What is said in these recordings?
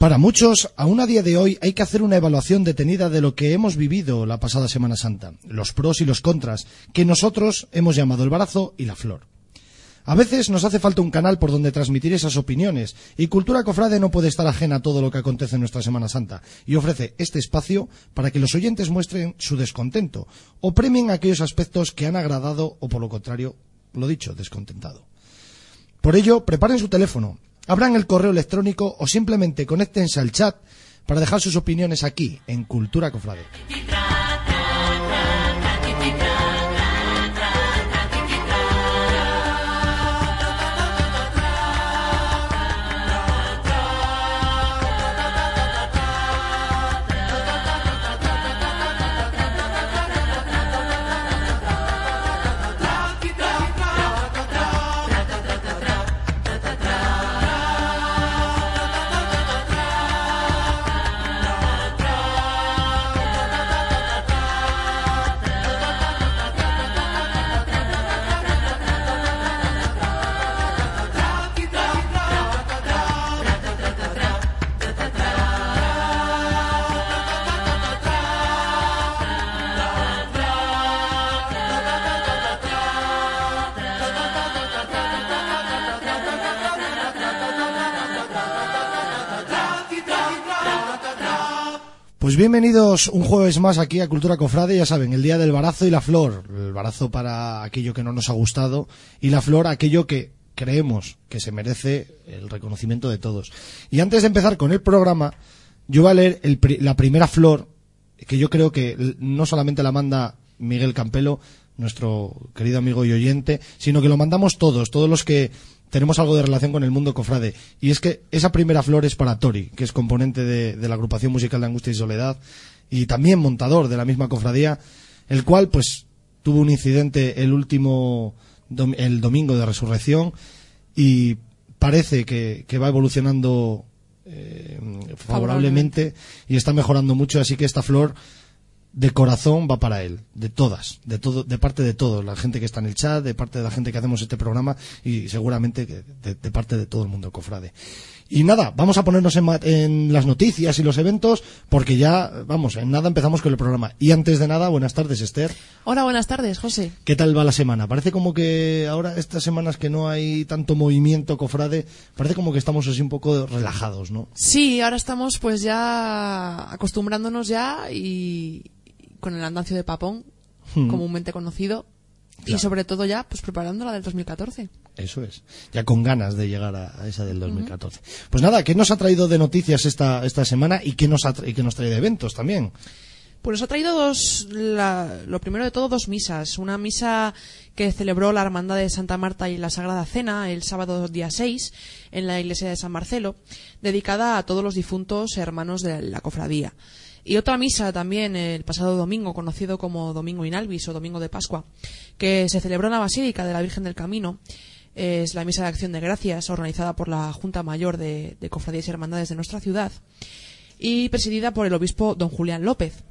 Para muchos, aún a día de hoy hay que hacer una evaluación detenida de lo que hemos vivido la pasada Semana Santa, los pros y los contras, que nosotros hemos llamado el barazo y la flor. A veces nos hace falta un canal por donde transmitir esas opiniones, y Cultura Cofrade no puede estar ajena a todo lo que acontece en nuestra Semana Santa, y ofrece este espacio para que los oyentes muestren su descontento, o premien aquellos aspectos que han agradado o por lo contrario, lo dicho, descontentado. Por ello, preparen su teléfono, abran el correo electrónico o simplemente conéctense al chat para dejar sus opiniones aquí, en Cultura Cofrade. Pues bienvenidos un jueves más aquí a Cultura Cofrade, ya saben, el día del barazo y la flor. El barazo para aquello que no nos ha gustado y la flor aquello que creemos que se merece el reconocimiento de todos. Y antes de empezar con el programa, yo voy a leer el la primera flor que yo creo que no solamente la manda Miguel Campelo, nuestro querido amigo y oyente, sino que lo mandamos todos, todos los que tenemos algo de relación con el mundo cofrade. Y es que esa primera flor es para Tori, que es componente de, de la agrupación musical de Angustia y Soledad, y también montador de la misma cofradía, el cual, pues, tuvo un incidente el último, dom- el domingo de resurrección, y parece que, que va evolucionando eh, favorablemente y está mejorando mucho, así que esta flor de corazón va para él, de todas, de todo, de parte de todos, la gente que está en el chat, de parte de la gente que hacemos este programa y seguramente de, de parte de todo el mundo cofrade. Y nada, vamos a ponernos en, en las noticias y los eventos porque ya, vamos, en nada empezamos con el programa. Y antes de nada, buenas tardes, Esther. Hola, buenas tardes, José. ¿Qué tal va la semana? Parece como que ahora, estas semanas que no hay tanto movimiento cofrade, parece como que estamos así un poco relajados, ¿no? Sí, ahora estamos pues ya acostumbrándonos ya y con el andancio de Papón, Hmm. comúnmente conocido, y sobre todo ya pues preparando la del 2014. Eso es. Ya con ganas de llegar a, a esa del 2014. Pues nada, ¿qué nos ha traído de noticias esta, esta semana y qué nos, ha y qué nos trae de eventos también? Pues nos ha traído dos, la- lo primero de todo, dos misas. Una misa que celebró la Hermandad de Santa Marta y la Sagrada Cena el sábado día 6 en la iglesia de San Marcelo, dedicada a todos los difuntos hermanos de la cofradía. Y otra misa también el pasado domingo, conocido como Domingo Inalvis o Domingo de Pascua, que se celebró en la Basílica de la Virgen del Camino. Es la misa de acción de gracias organizada por la Junta Mayor de, Cofradías y Hermandades de nuestra ciudad y presidida por el obispo don Julián López.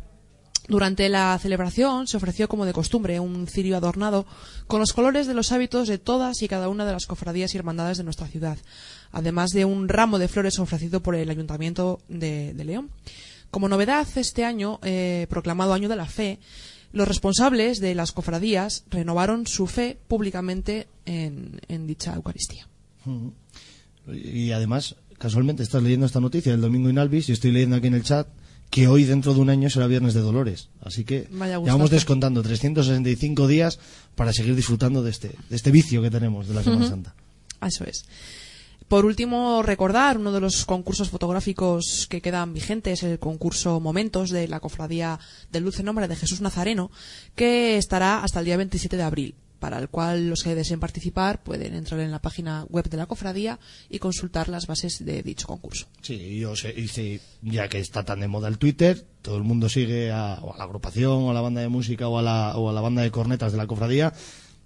Durante la celebración se ofreció como de costumbre un cirio adornado con los colores de los hábitos de todas y cada una de las cofradías y hermandades de nuestra ciudad, además de un ramo de flores ofrecido por el Ayuntamiento de, de León. Como novedad este año, eh, proclamado Año de la Fe, los responsables de las cofradías renovaron su fe públicamente en, en dicha Eucaristía. Y además, casualmente estás leyendo esta noticia del domingo Inalvis y estoy leyendo aquí en el chat que hoy dentro de un año será Viernes de Dolores. Así que ya vamos descontando 365 días para seguir disfrutando de este, de este vicio que tenemos de la Semana Santa. Eso es. Por último, recordar uno de los concursos fotográficos que quedan vigentes, el concurso Momentos de la Cofradía del Dulce Nombre de Jesús Nazareno, que estará hasta el día 27 de abril. para el cual los que deseen participar pueden entrar en la página web de la cofradía y consultar las bases de dicho concurso. Sí, yo y ya que está tan de moda el Twitter, todo el mundo sigue a, o a la agrupación, o a la banda de música, o a la, o a la banda de cornetas de la cofradía.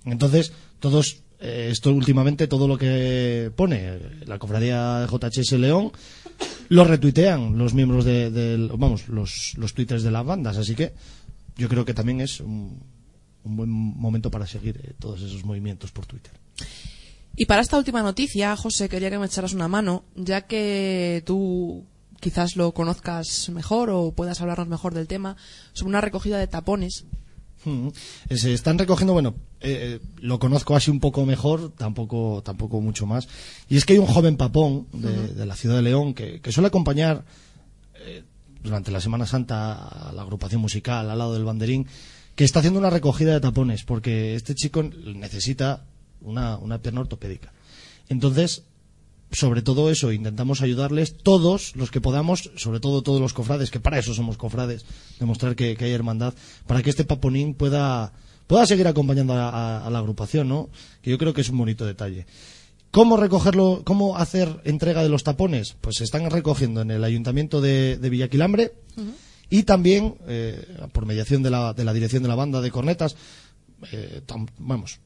Entonces, todos, eh, esto últimamente, todo lo que pone la cofradía JHS León, lo retuitean los miembros de, del- vamos, los, los twitters de las bandas. Así que yo creo que también es un, un buen momento para seguir eh, todos esos movimientos por Twitter. Y para esta última noticia, José, quería que me echaras una mano, ya que tú quizás lo conozcas mejor o puedas hablarnos mejor del tema, sobre una recogida de tapones. Mm. Eh, Se están recogiendo, bueno, eh, eh, lo conozco así un poco mejor, tampoco, tampoco mucho más. Y es que hay un joven papón de, de la ciudad de León que, que suele acompañar eh, durante la Semana Santa a la agrupación musical al lado del banderín, que está haciendo una recogida de tapones, porque este chico necesita una, una pierna ortopédica. Entonces, sobre todo eso, intentamos ayudarles todos los que podamos, sobre todo todos los cofrades, que para eso somos cofrades, demostrar que, que hay hermandad, para que este paponín pueda, pueda seguir acompañando a, a- a la agrupación, ¿no? Que yo creo que es un bonito detalle. ¿Cómo recogerlo, cómo hacer entrega de los tapones? Pues se están recogiendo en el ayuntamiento de, de Villaquilambre y también, eh, por mediación de la, de la dirección de la banda de cornetas, eh, tam- vamos,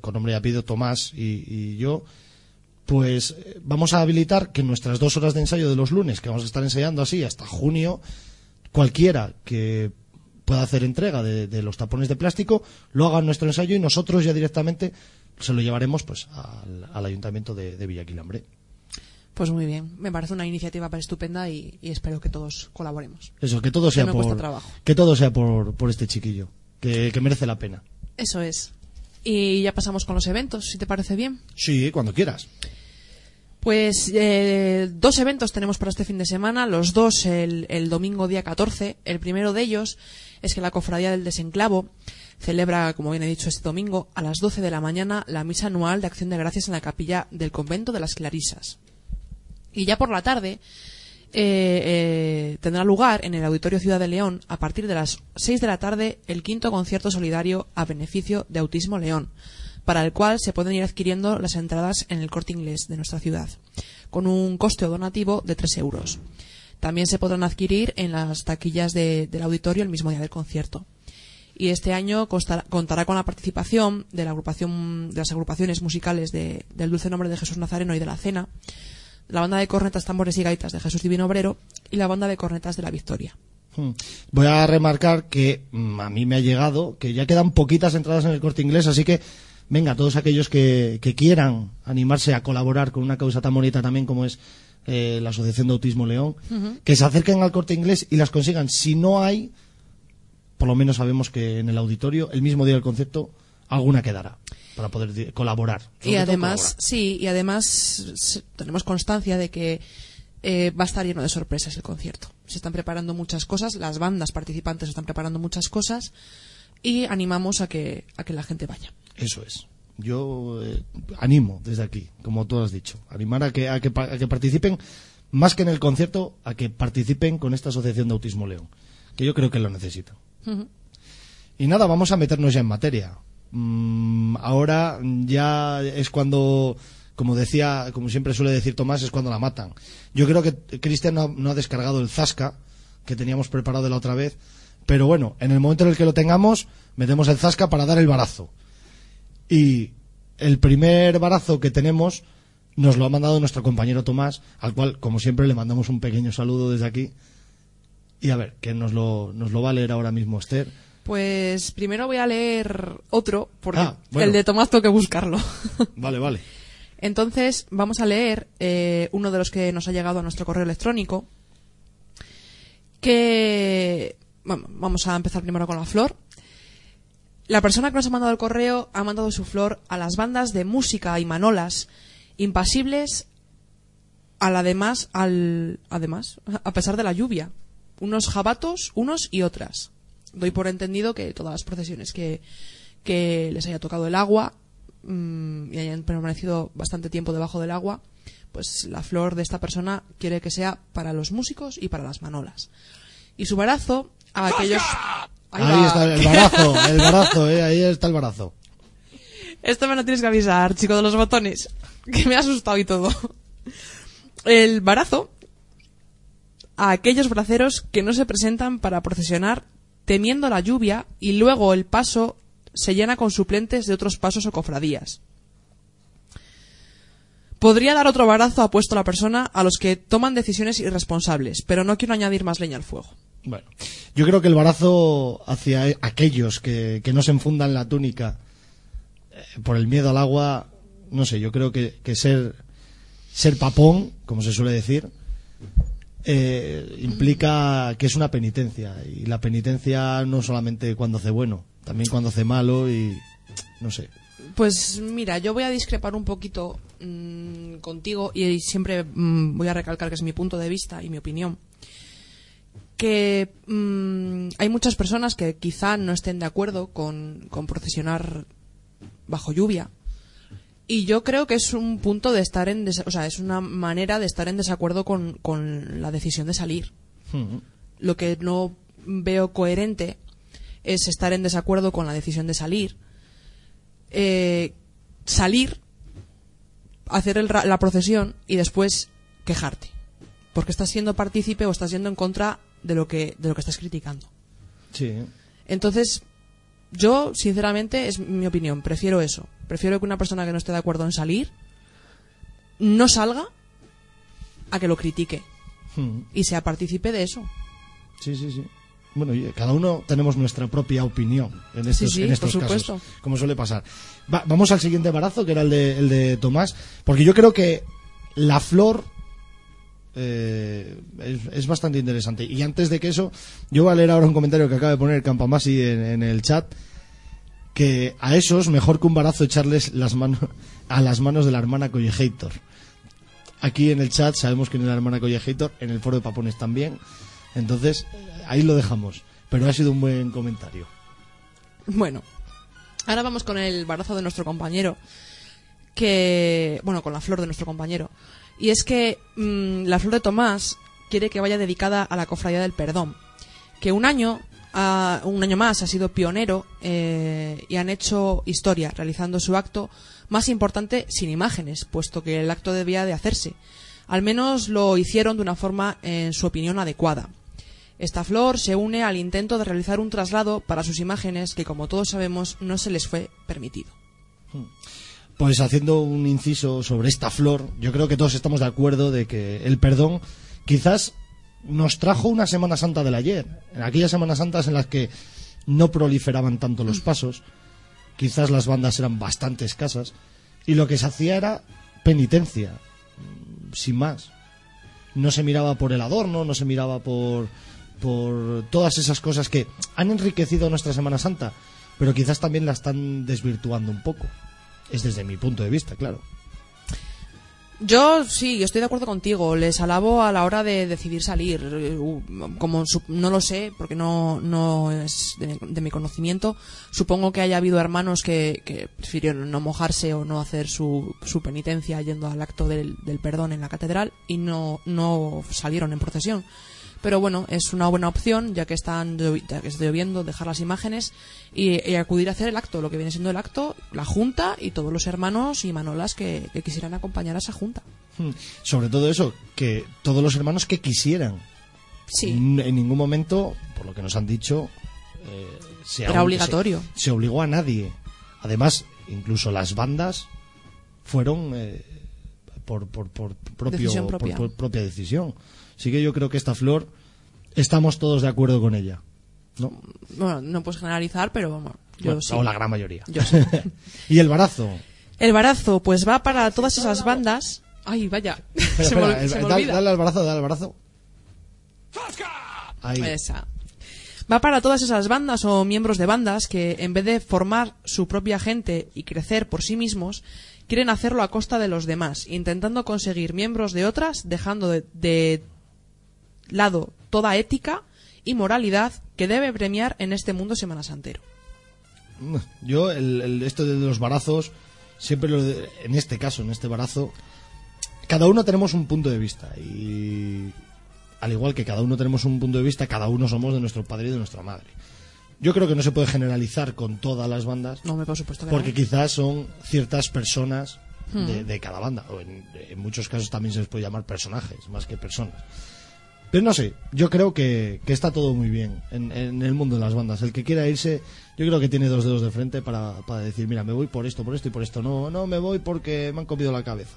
con nombre y apellido Tomás y, y yo, pues eh, vamos a habilitar que nuestras dos horas de ensayo de los lunes, que vamos a estar ensayando así hasta junio, cualquiera que pueda hacer entrega de, de los tapones de plástico, lo haga en nuestro ensayo y nosotros ya directamente se lo llevaremos pues al, al ayuntamiento de, de Villaquilambre. Pues muy bien, me parece una iniciativa para estupenda y, y espero que todos colaboremos. Eso, que todo sea por trabajo. que todo sea por, por este chiquillo, que, que merece la pena. Eso es. Y ya pasamos con los eventos, si te parece bien. Sí, cuando quieras. Pues eh, dos eventos tenemos para este fin de semana, los dos el, domingo día 14. El primero de ellos es que la Cofradía del Desenclavo celebra, como bien he dicho, este domingo a las 12 de la mañana la misa anual de Acción de Gracias en la capilla del convento de las Clarisas. Y ya por la tarde eh, eh, tendrá lugar en el Auditorio Ciudad de León a partir de las 6 de la tarde el quinto concierto solidario a beneficio de Autismo León, para el cual se pueden ir adquiriendo las entradas en el corte inglés de nuestra ciudad, con un coste donativo de 3 euros. También se podrán adquirir en las taquillas de- del auditorio el mismo día del concierto. Y este año contará con la participación de la agrupación de las agrupaciones musicales de- del Dulce Nombre de Jesús Nazareno y de la Cena, la banda de cornetas, tambores y gaitas de Jesús Divino Obrero y la banda de cornetas de la Victoria. Hmm. Voy a remarcar que mm, a mí me ha llegado que ya quedan poquitas entradas en el corte inglés, así que venga, todos aquellos que, que quieran animarse a colaborar con una causa tan bonita también como es eh, la Asociación de Autismo León, que se acerquen al corte inglés y las consigan. Si no hay, por lo menos sabemos que en el auditorio, el mismo día del concierto, alguna quedará para poder colaborar. Y además, colaborar. sí, y además tenemos constancia de que eh, va a estar lleno de sorpresas el concierto. Se están preparando muchas cosas, las bandas participantes están preparando muchas cosas y animamos a que, a que la gente vaya. Eso es. Yo eh, animo desde aquí, como tú has dicho, animar a que, a, que, a que participen, más que en el concierto, a que participen con esta Asociación de Autismo León, que yo creo que lo necesitan. Y nada, vamos a meternos ya en materia. Mm, ahora ya es cuando, como decía, como siempre suele decir Tomás, es cuando la matan. Yo creo que Cristian no, ha- no ha descargado el Zasca que teníamos preparado la otra vez, pero bueno, en el momento en el que lo tengamos, metemos el Zasca para dar el barazo. Y el primer barazo que tenemos nos lo ha mandado nuestro compañero Tomás, al cual, como siempre, le mandamos un pequeño saludo desde aquí. Y a ver, que nos lo, nos lo va a leer ahora mismo Esther. Pues primero voy a leer otro, porque Ah, bueno. el de Tomás tengo que buscarlo. Vale, vale. Entonces, vamos a leer eh, uno de los que nos ha llegado a nuestro correo electrónico. Que. Bueno, vamos a empezar primero con la flor. La persona que nos ha mandado el correo ha mandado su flor a las bandas de música y manolas impasibles al además, al, además, a pesar de la lluvia. Unos jabatos, unos y otras. Doy por entendido que todas las procesiones que, les haya tocado el agua mm, y hayan permanecido bastante tiempo debajo del agua, pues la flor de esta persona quiere que sea para los músicos y para las manolas. Y su barazo a aquellos... Ahí está el barazo, el barazo, eh, ahí está el barazo. Esto me lo tienes que avisar, chico de los botones. Que me ha asustado y todo. El barazo a aquellos braceros que no se presentan para procesionar temiendo la lluvia y luego el paso se llena con suplentes de otros pasos o cofradías. Podría dar otro barazo apuesto a la persona a los que toman decisiones irresponsables, pero no quiero añadir más leña al fuego. Bueno, yo creo que el barazo hacia aquellos que, que no se enfundan la túnica eh, por el miedo al agua, no sé, yo creo que, que ser, ser papón, como se suele decir, eh, implica que es una penitencia. Y la penitencia no solamente cuando hace bueno, también cuando hace malo y no sé. Pues mira, yo voy a discrepar un poquito mm, contigo y siempre mm, voy a recalcar que es mi punto de vista y mi opinión. Que mm, hay muchas personas que quizá no estén de acuerdo con, con procesionar bajo lluvia. Y yo creo que es un punto de estar en. O sea, es una manera de estar en desacuerdo con, con la decisión de salir. Lo que no veo coherente es estar en desacuerdo con la decisión de salir. Eh, salir, hacer el ra- la procesión y después quejarte. Porque estás siendo partícipe o estás yendo en contra de lo que, de lo que estás criticando. Sí. Entonces, yo, sinceramente, es mi opinión, prefiero eso. Prefiero que una persona que no esté de acuerdo en salir no salga a que lo critique Mm. y sea partícipe de eso. Sí, sí, sí. Bueno, cada uno tenemos nuestra propia opinión en estos, sí, en estos por casos, supuesto. como suele pasar. Va- vamos al siguiente embarazo, que era el de, el de Tomás, porque yo creo que la flor eh, es, es bastante interesante. Y antes de que eso, yo voy a leer ahora un comentario que acaba de poner Campamasi en, en el chat, que a esos mejor que un barazo echarles las manos a las manos de la hermana Collegator. Aquí en el chat sabemos quién es la hermana Collegator, en el foro de Papones también. Entonces, ahí lo dejamos. Pero ha sido un buen comentario. Bueno, ahora vamos con el barazo de nuestro compañero, que, bueno, con la flor de nuestro compañero. Y es que mm, la flor de Tomás quiere que vaya dedicada a la cofradía del perdón, que un año, ah, un año más ha sido pionero eh, y han hecho historia realizando su acto más importante sin imágenes, puesto que el acto debía de hacerse. Al menos lo hicieron de una forma, en su opinión, adecuada. Esta flor se une al intento de realizar un traslado para sus imágenes que, como todos sabemos, no se les fue permitido. Pues haciendo un inciso sobre esta flor, yo creo que todos estamos de acuerdo de que el perdón quizás nos trajo una Semana Santa del ayer. En aquellas Semanas Santas en las que no proliferaban tanto los pasos, quizás las bandas eran bastante escasas, y lo que se hacía era penitencia, sin más. No se miraba por el adorno, no se miraba por, por todas esas cosas que han enriquecido nuestra Semana Santa, pero quizás también la están desvirtuando un poco. Es desde mi punto de vista, claro. Yo sí, estoy de acuerdo contigo. Les alabo a la hora de decidir salir. Eh, u- Como no lo sé, porque no, no es de, de mi conocimiento, supongo que haya habido hermanos que, que prefirieron no mojarse o no hacer su, su penitencia yendo al acto del, del perdón en la catedral y no, no salieron en procesión. Pero bueno, es una buena opción, ya que están ya que está lloviendo, dejar las imágenes y, y acudir a hacer el acto, lo que viene siendo el acto, la junta y todos los hermanos y manolas que, que quisieran acompañar a esa junta. Hmm. Sobre todo eso, que todos los hermanos que quisieran. Sí. En ningún momento, por lo que nos han dicho, eh, se Era obli- obligatorio. Se, se obligó a nadie. Además, incluso las bandas fueron eh, por, por, por propio, Decisión propia. por propia decisión. Así que yo creo que esta flor estamos todos de acuerdo con ella. ¿no? Bueno, no puedes generalizar, pero bueno, yo Bueno, sí. O la gran mayoría. Yo sí. y el barazo. El barazo, pues va para todas esas bandas. Ay, vaya. Espera, se me, ol- espera, se el- me dale, olvida. dale al brazo, dale al brazo. Ahí. Esa. Va para todas esas bandas o miembros de bandas que, en vez de formar su propia gente y crecer por sí mismos, quieren hacerlo a costa de los demás, intentando conseguir miembros de otras, dejando de, de lado toda ética y moralidad que debe premiar en este mundo semana santero. Yo, el, el- esto de los barazos, siempre lo de- en este caso, en este barazo, cada uno tenemos un punto de vista. Y al igual que cada uno tenemos un punto de vista, cada uno somos de nuestro padre y de nuestra madre. Yo creo que no se puede generalizar con todas las bandas, No, me por supuesto que porque no. quizás son ciertas personas Hmm. de, de cada banda. O en, en muchos casos también se les puede llamar personajes, más que personas. Pero no sé, yo creo que, que está todo muy bien en, en el mundo de las bandas. El que quiera irse, yo creo que tiene dos dedos de frente para, para decir, mira, me voy por esto, por esto y por esto. No, no, me voy porque me han comido la cabeza.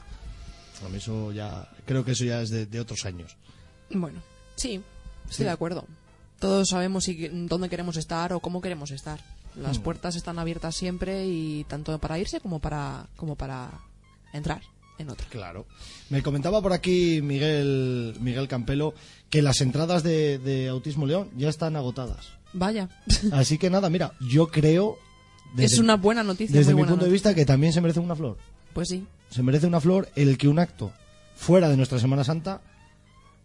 A mí eso ya, creo que eso ya es de, de otros años. Bueno, sí, estoy Sí. de acuerdo. Todos sabemos si- dónde queremos estar o cómo queremos estar. Las Mm. puertas están abiertas siempre y tanto para irse como para como para entrar en otra. Claro. Me comentaba por aquí Miguel, Miguel Campelo que las entradas de, de Autismo León ya están agotadas. Vaya, Así que nada, mira, yo creo, es una buena noticia. desde muy mi buena punto de vista, que también se merece una flor. Pues sí, Se merece una flor el que un acto fuera de nuestra Semana Santa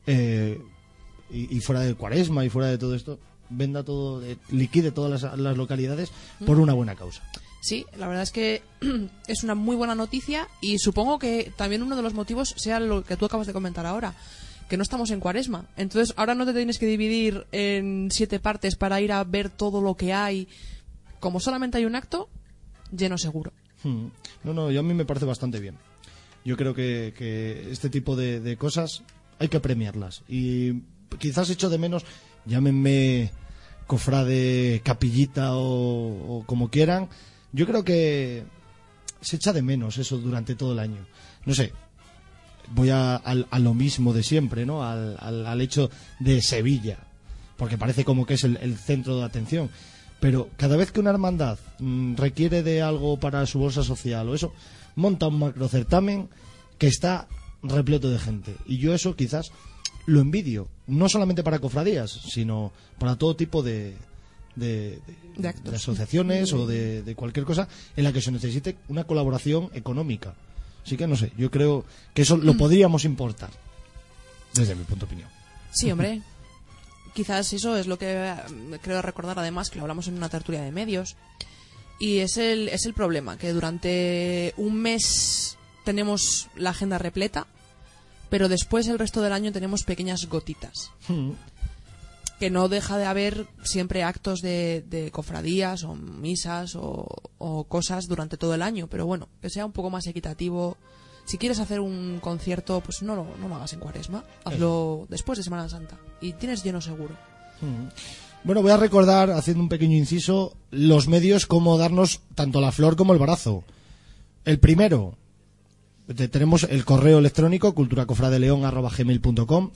eh, y, y fuera del Cuaresma y fuera de todo esto, venda todo, eh, liquide todas las, las localidades por una buena causa. Sí, la verdad es que es una muy buena noticia y supongo que también uno de los motivos sea lo que tú acabas de comentar ahora. Que no estamos en cuaresma. Entonces, ahora no te tienes que dividir en siete partes para ir a ver todo lo que hay. Como solamente hay un acto, lleno seguro. Hmm. No, no, y a mí me parece bastante bien. Yo creo que, este tipo de, cosas hay que premiarlas. Y quizás echo de menos, llámenme cofrade, capillita o como quieran. Yo creo que se echa de menos eso durante todo el año. No sé, voy a, al- a lo mismo de siempre, ¿no? Al, hecho de Sevilla, porque parece como que es el, centro de atención. Pero cada vez que una hermandad mm, requiere de algo para su bolsa social o eso, monta un macrocertamen que está repleto de gente. Y yo eso quizás lo envidio, no solamente para cofradías, sino para todo tipo de, de, de- De asociaciones o de, cualquier cosa en la que se necesite una colaboración económica. Así que no sé, yo creo que eso lo podríamos importar, desde mi punto de opinión. Sí, hombre. Quizás eso es lo que eh, creo recordar además que lo hablamos en una tertulia de medios. Y es el, es el problema, que durante un mes tenemos la agenda repleta, pero después el resto del año tenemos pequeñas gotitas. Hmm. Que no deja de haber siempre actos de, de cofradías o misas o, o cosas durante todo el año, pero bueno, que sea un poco más equitativo. Si quieres hacer un concierto, pues no lo, no lo hagas en cuaresma, hazlo después de Semana Santa y tienes lleno seguro. Bueno, voy a recordar, haciendo un pequeño inciso, los medios cómo darnos tanto la flor como el brazo. El primero, te- tenemos el correo electrónico culturacofradeleon.com.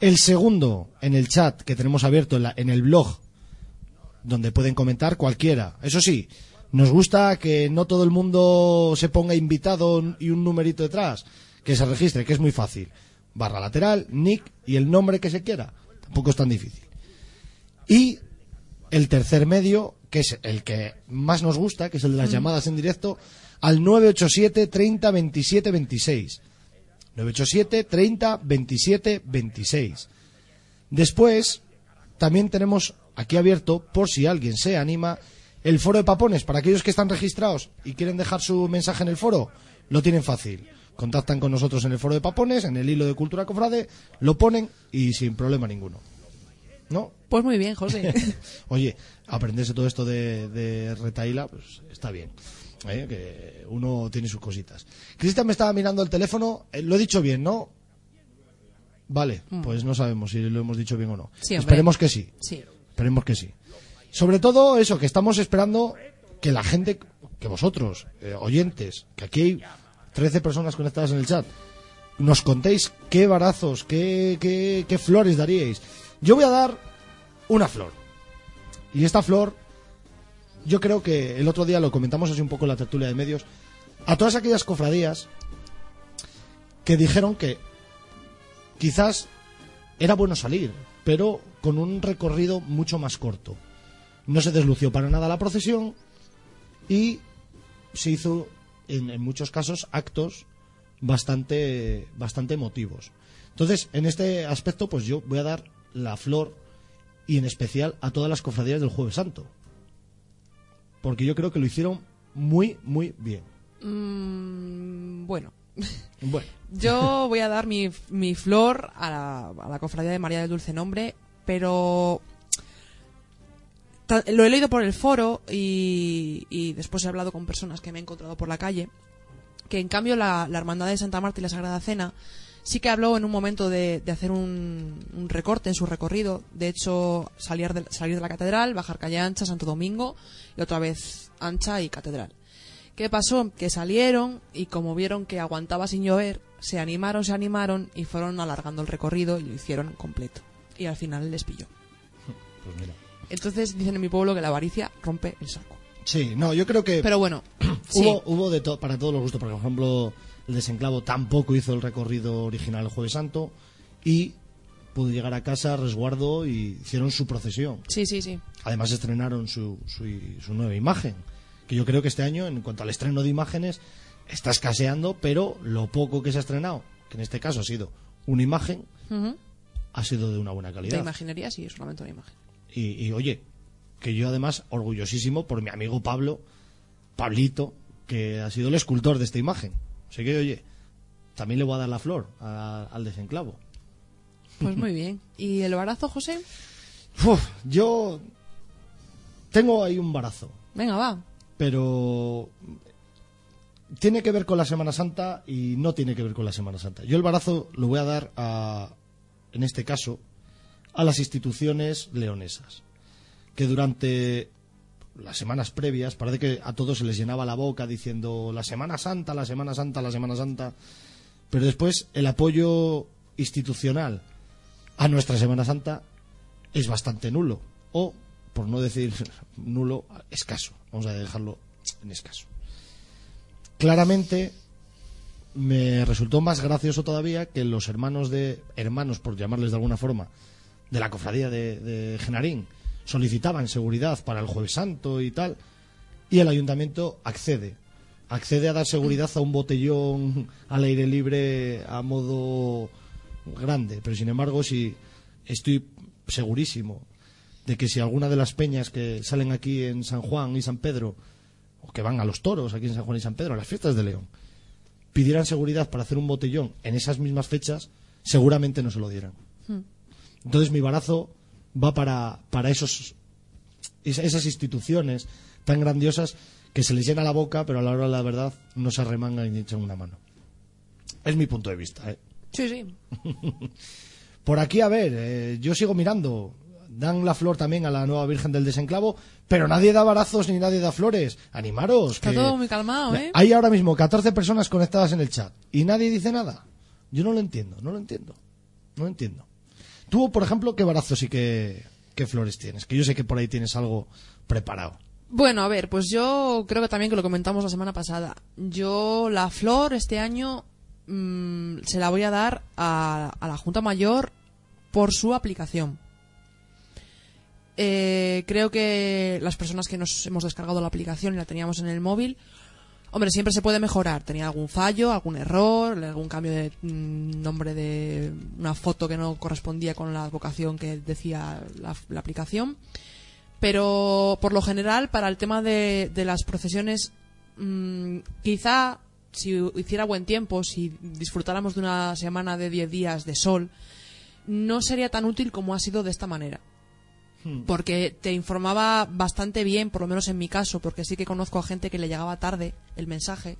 El segundo, en el chat que tenemos abierto en, la- en el blog, donde pueden comentar cualquiera. Eso sí, nos gusta que no todo el mundo se ponga invitado y un numerito detrás, que se registre, que es muy fácil. Barra lateral, nick y el nombre que se quiera. Tampoco es tan difícil. Y el tercer medio, que es el que más nos gusta, que es el de las llamadas en directo, al 987 30 27 26. 987 30 27 26. Después, también tenemos aquí abierto, por si alguien se anima, el foro de papones. Para aquellos que están registrados y quieren dejar su mensaje en el foro, lo tienen fácil. Contactan con nosotros en el foro de papones, en el hilo de Cultura Cofrade, lo ponen y sin problema ninguno. ¿No? Pues muy bien, José. Oye, aprenderse todo esto de, de retaila, pues está bien. ¿Eh? Que uno tiene sus cositas. Cristian me estaba mirando el teléfono, eh, lo he dicho bien, ¿no? Vale, pues no sabemos si lo hemos dicho bien o no. Mm. Sí. Esperemos que sí. Sí. Esperemos que sí. Sobre todo eso, que estamos esperando que la gente, que vosotros, eh, oyentes, que aquí hay 13 personas conectadas en el chat, nos contéis qué barazos, qué, qué, qué flores daríais. Yo voy a dar una flor. Y esta flor, yo creo que el otro día lo comentamos así un poco en la tertulia de medios, a todas aquellas cofradías que dijeron que quizás era bueno salir, pero con un recorrido mucho más corto. No se deslució para nada la procesión y se hizo, en, en muchos casos, actos bastante, bastante emotivos. Entonces, en este aspecto, pues yo voy a dar la flor y en especial a todas las cofradías del Jueves Santo. Porque yo creo que lo hicieron muy, muy bien. Mm, bueno, Bueno, yo voy a dar mi, mi flor a la, a la cofradía de María del Dulce Nombre, pero lo he leído por el foro y, y después he hablado con personas que me he encontrado por la calle, que en cambio la, la Hermandad de Santa Marta y la Sagrada Cena sí que habló en un momento de, de hacer un, un recorte en su recorrido. De hecho, salir de, salir de la catedral, bajar calle ancha, Santo Domingo, y otra vez ancha y catedral. ¿Qué pasó? Que salieron y como vieron que aguantaba sin llover, se animaron, se animaron y fueron alargando el recorrido y lo hicieron completo. Y al final les pilló. Pues mira. Entonces dicen en mi pueblo que la avaricia rompe el saco. Sí, no, yo creo que Pero bueno, sí. hubo, hubo de to- para todos los gustos. Porque, por ejemplo, el desenclavo tampoco hizo el recorrido original el Jueves Santo y pudo llegar a casa, resguardo y hicieron su procesión. Sí, sí, sí. Además estrenaron su, su, su nueva imagen, que yo creo que este año, en cuanto al estreno de imágenes, está escaseando, pero lo poco que se ha estrenado, que en este caso ha sido una imagen, ha sido de una buena De calidad. imaginería, sí, solamente una imagen. Y, y, oye, que yo además orgullosísimo por mi amigo Pablo, Pablito, que ha sido el escultor de esta imagen. Así que, oye, también le voy a dar la flor a- al desenclavo. Pues muy bien. ¿Y el barazo, José? Uf, yo tengo ahí un barazo. Venga, va. pero tiene que ver con la Semana Santa y no tiene que ver con la Semana Santa. Yo el barazo lo voy a dar a, en este caso, a las instituciones leonesas, que durante las semanas previas parece que a todos se les llenaba la boca diciendo la Semana Santa, la Semana Santa, la Semana Santa, pero después el apoyo institucional a nuestra Semana Santa es bastante nulo. O por no decir nulo escaso. Vamos a dejarlo en escaso. Claramente me resultó más gracioso todavía que los hermanos de hermanos por llamarles de alguna forma de la cofradía de, de Genarín solicitaban seguridad para el jueves santo y tal y el ayuntamiento accede. Accede a dar seguridad a un botellón al aire libre a modo grande. Pero sin embargo si estoy segurísimo de que si alguna de las peñas que salen aquí en San Juan y San Pedro o que van a los toros aquí en San Juan y San Pedro a las fiestas de León pidieran seguridad para hacer un botellón en esas mismas fechas seguramente no se lo dieran. Entonces mi barazo va para, para esos esa- esas instituciones tan grandiosas que se les llena la boca, pero a la hora de la verdad no se arremangan ni echan una mano. Es mi punto de vista. ¿eh? Sí, sí. Por aquí, a ver, eh, yo sigo mirando. Dan la flor también a la nueva Virgen del Desenclavo, pero nadie da barazos ni nadie da flores. Animaros. Está que- todo muy calmado, ¿eh? Hay ahora mismo 14 personas conectadas en el chat y nadie dice nada. Yo no lo entiendo, no lo entiendo. No lo entiendo. Tú, por ejemplo, ¿qué barazos y qué, qué flores tienes? Que yo sé que por ahí tienes algo preparado. Bueno, a ver, pues yo creo que también que lo comentamos la semana pasada. Yo la flor este año mm, se la voy a dar a, a la Junta Mayor por su aplicación. Eh, creo que las personas que nos hemos descargado la aplicación y la teníamos en el móvil, hombre, siempre se puede mejorar. Tenía algún fallo, algún error, algún cambio de mm, nombre de una foto que no correspondía con la vocación que decía la, aplicación pero por lo general para el tema de, de las procesiones mm, quizá si hiciera buen tiempo si disfrutáramos de una semana de 10 días de sol no sería tan útil como ha sido de esta manera porque te informaba bastante bien por lo menos en mi caso porque sí que conozco a gente que le llegaba tarde el mensaje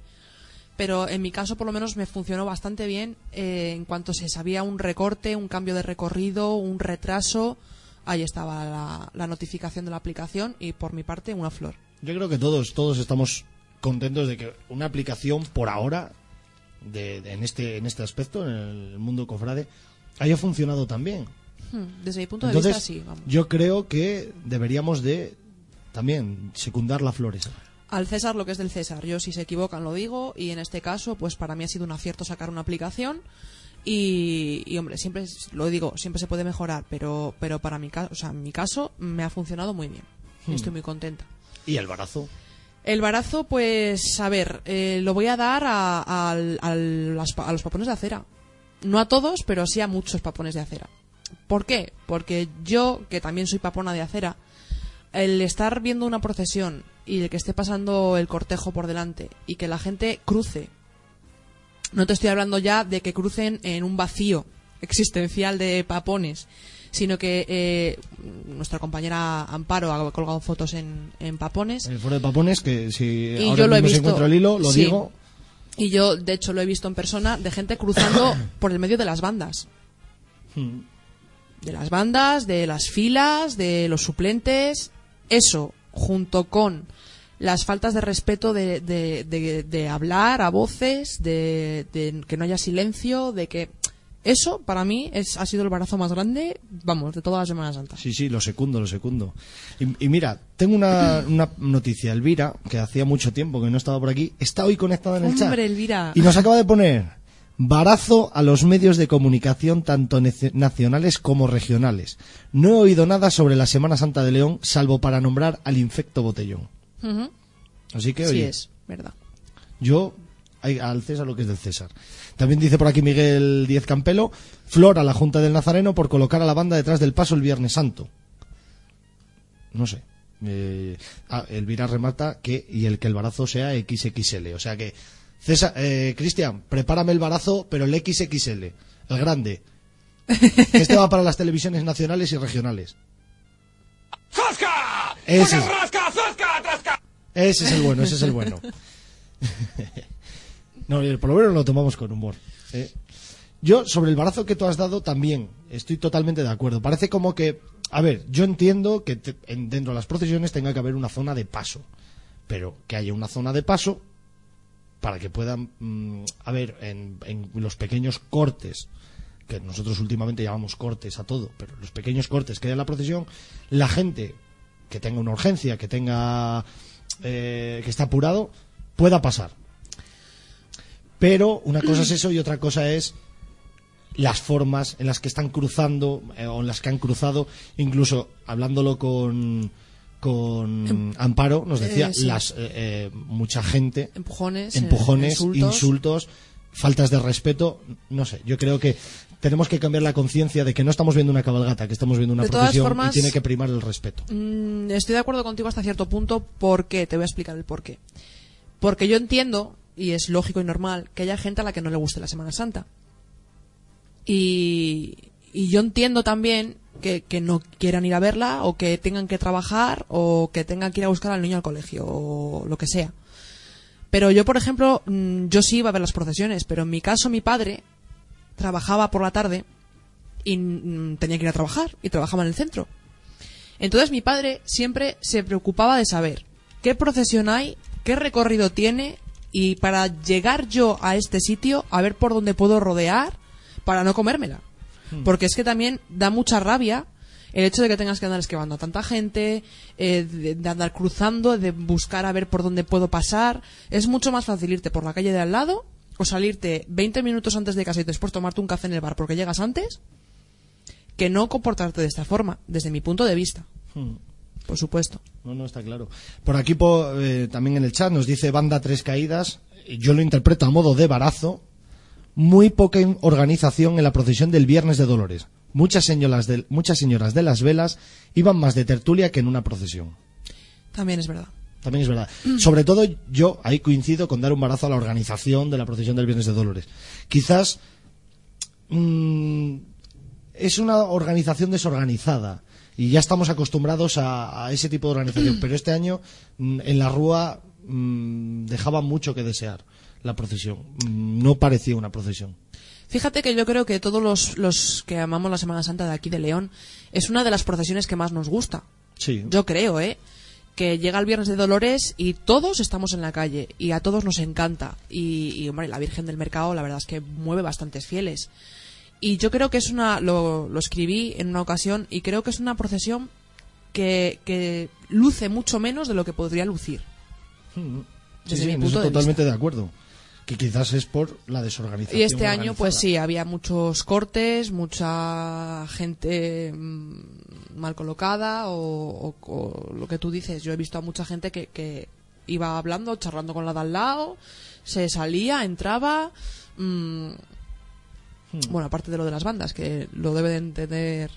pero en mi caso por lo menos me funcionó bastante bien eh, en cuanto se sabía un recorte, un cambio de recorrido, un retraso, ahí estaba la, la notificación de la aplicación y por mi parte una flor. Yo creo que todos, todos estamos contentos de que una aplicación por ahora, de, de- en, este, en este aspecto, en el mundo cofrade, haya funcionado también. Hmm, Desde mi punto de Entonces, vista sí, vamos. yo creo que deberíamos de también secundar la flores. Al César lo que es del César, yo si se equivocan lo digo y en este caso pues para mí ha sido un acierto sacar una aplicación y, y, hombre, siempre lo digo, siempre se puede mejorar, pero pero para mi caso, o sea, en mi caso me ha funcionado muy bien. Hmm. Estoy muy contenta. Y el barazo. El barazo, pues, a ver, eh, lo voy a dar a, a- a las pa- a los papones de acera. No a todos, pero sí a muchos papones de acera. ¿Por qué? Porque yo, que también soy papona de acera, el estar viendo una procesión y el que esté pasando el cortejo por delante y que la gente cruce, no te estoy hablando ya de que crucen en un vacío existencial de papones, sino que eh, nuestra compañera Amparo ha colgado fotos en, en Papones. En el foro de Papones, que si Y ahora yo lo he se visto. encuentra el hilo, lo Sí. digo. Y yo, de hecho, lo he visto en persona de gente cruzando por el medio de las bandas. Hmm. De las bandas, de las filas, de los suplentes. Eso, junto con las faltas de respeto de, de, de- de hablar a voces, de, de que no haya silencio, de que... Eso, para mí, es, ha sido el barazo más grande, vamos, de toda la Semana Santa. Sí, sí, lo secundo, lo secundo. Y, y mira, tengo una, una noticia. Elvira, que hacía mucho tiempo que no estaba por aquí, está hoy conectada en el chat. Hombre, Elvira. Y nos acaba de poner barazo a los medios de comunicación tanto nacionales como regionales. No he oído nada sobre la Semana Santa de León, salvo para nombrar al infecto botellón. Así que, Sí oye, es, verdad. yo al César lo que es del César. También dice por aquí Miguel Díez Campelo, flor a la Junta del Nazareno por colocar a la banda detrás del paso el Viernes Santo. No sé. Eh, ah, Elvira remata que y el que el barazo sea XXL. O sea que, César, eh, Cristian, prepárame el barazo, pero el XXL, el grande. Este va para las televisiones nacionales y regionales. Ese es, ese es el bueno, ese es el bueno. No, por lo menos lo tomamos con humor. ¿eh? Yo, sobre el barazo que tú has dado, también estoy totalmente de acuerdo. Parece como que, a ver, yo entiendo que te- en- dentro de las procesiones tenga que haber una zona de paso, pero que haya una zona de paso para que puedan, mm, a ver, en, en los pequeños cortes, que nosotros últimamente llamamos cortes a todo, pero los pequeños cortes que hay en la procesión, la gente que tenga una urgencia, que tenga, eh, que está apurado, pueda pasar. Pero una cosa es eso y otra cosa es las formas en las que están cruzando eh, o en las que han cruzado, incluso hablándolo con con Amparo nos decía Eh, sí. las eh, eh, mucha gente Empujones, empujones, insultos. insultos, faltas de respeto, no sé, yo creo que tenemos que cambiar la conciencia de que no estamos viendo una cabalgata, que estamos viendo una De formas- y tiene que primar el respeto. Mm, estoy de acuerdo contigo hasta cierto punto. ¿Por qué? Te voy a explicar el por qué. Porque yo entiendo, y es lógico y normal, que haya gente a la que no le guste la Semana Santa. Y, y yo entiendo también que, no quieran ir a verla, o que tengan que trabajar, o que tengan que ir a buscar al niño al colegio, o lo que sea. Pero yo, por ejemplo, mm, yo sí iba a ver las procesiones, pero en mi caso mi padre trabajaba por la tarde y mm, tenía que ir a trabajar, y trabajaba en el centro. Entonces mi padre siempre se preocupaba de saber qué procesión hay, qué recorrido tiene y para llegar yo a este sitio a ver por dónde puedo rodear para no comérmela. Porque es que también da mucha rabia el hecho de que tengas que andar esquivando a tanta gente, eh, de, de andar cruzando, de buscar a ver por dónde puedo pasar. Es mucho más fácil irte por la calle de al lado o salirte 20 minutos antes de casa y después tomarte un café en el bar porque llegas antes que no comportarte de esta forma, desde mi punto de vista. Hmm. Por supuesto. No, no, está claro. Por aquí po- eh, también en el chat nos dice banda tres caídas. Yo lo interpreto a modo de barazo. Muy poca organización en la procesión del Viernes de Dolores. Muchas señoras de, muchas señoras de las velas iban más de tertulia que en una procesión. También es verdad. También es verdad. Sobre todo yo ahí coincido con dar un barazo a la organización de la procesión del Viernes de Dolores. Quizás mm, es una organización desorganizada y ya estamos acostumbrados a, a ese tipo de organización. Pero este año mm, en la Rúa mm, dejaba mucho que desear la procesión. Mm, No parecía una procesión. Fíjate que yo creo que todos los, los que amamos la Semana Santa de aquí de León es una de las procesiones que más nos gusta. Sí. Yo creo, ¿eh? Que llega el Viernes de Dolores y todos estamos en la calle y a todos nos encanta. Y, y, hombre, la Virgen del Mercado la verdad es que mueve bastantes fieles. Y yo creo que es una, lo, lo escribí en una ocasión y creo que es una procesión que, que luce mucho menos de lo que podría lucir. Mm. Sí, Desde sí, en de totalmente de acuerdo. Que quizás es por la desorganización. Y este año, pues sí, había muchos cortes, mucha gente mm, mal colocada o, o- o lo que tú dices. Yo he visto a mucha gente que, que iba hablando, charlando con la de al lado, se salía, entraba. mm, Bueno, aparte de lo de las bandas, que lo debe de entender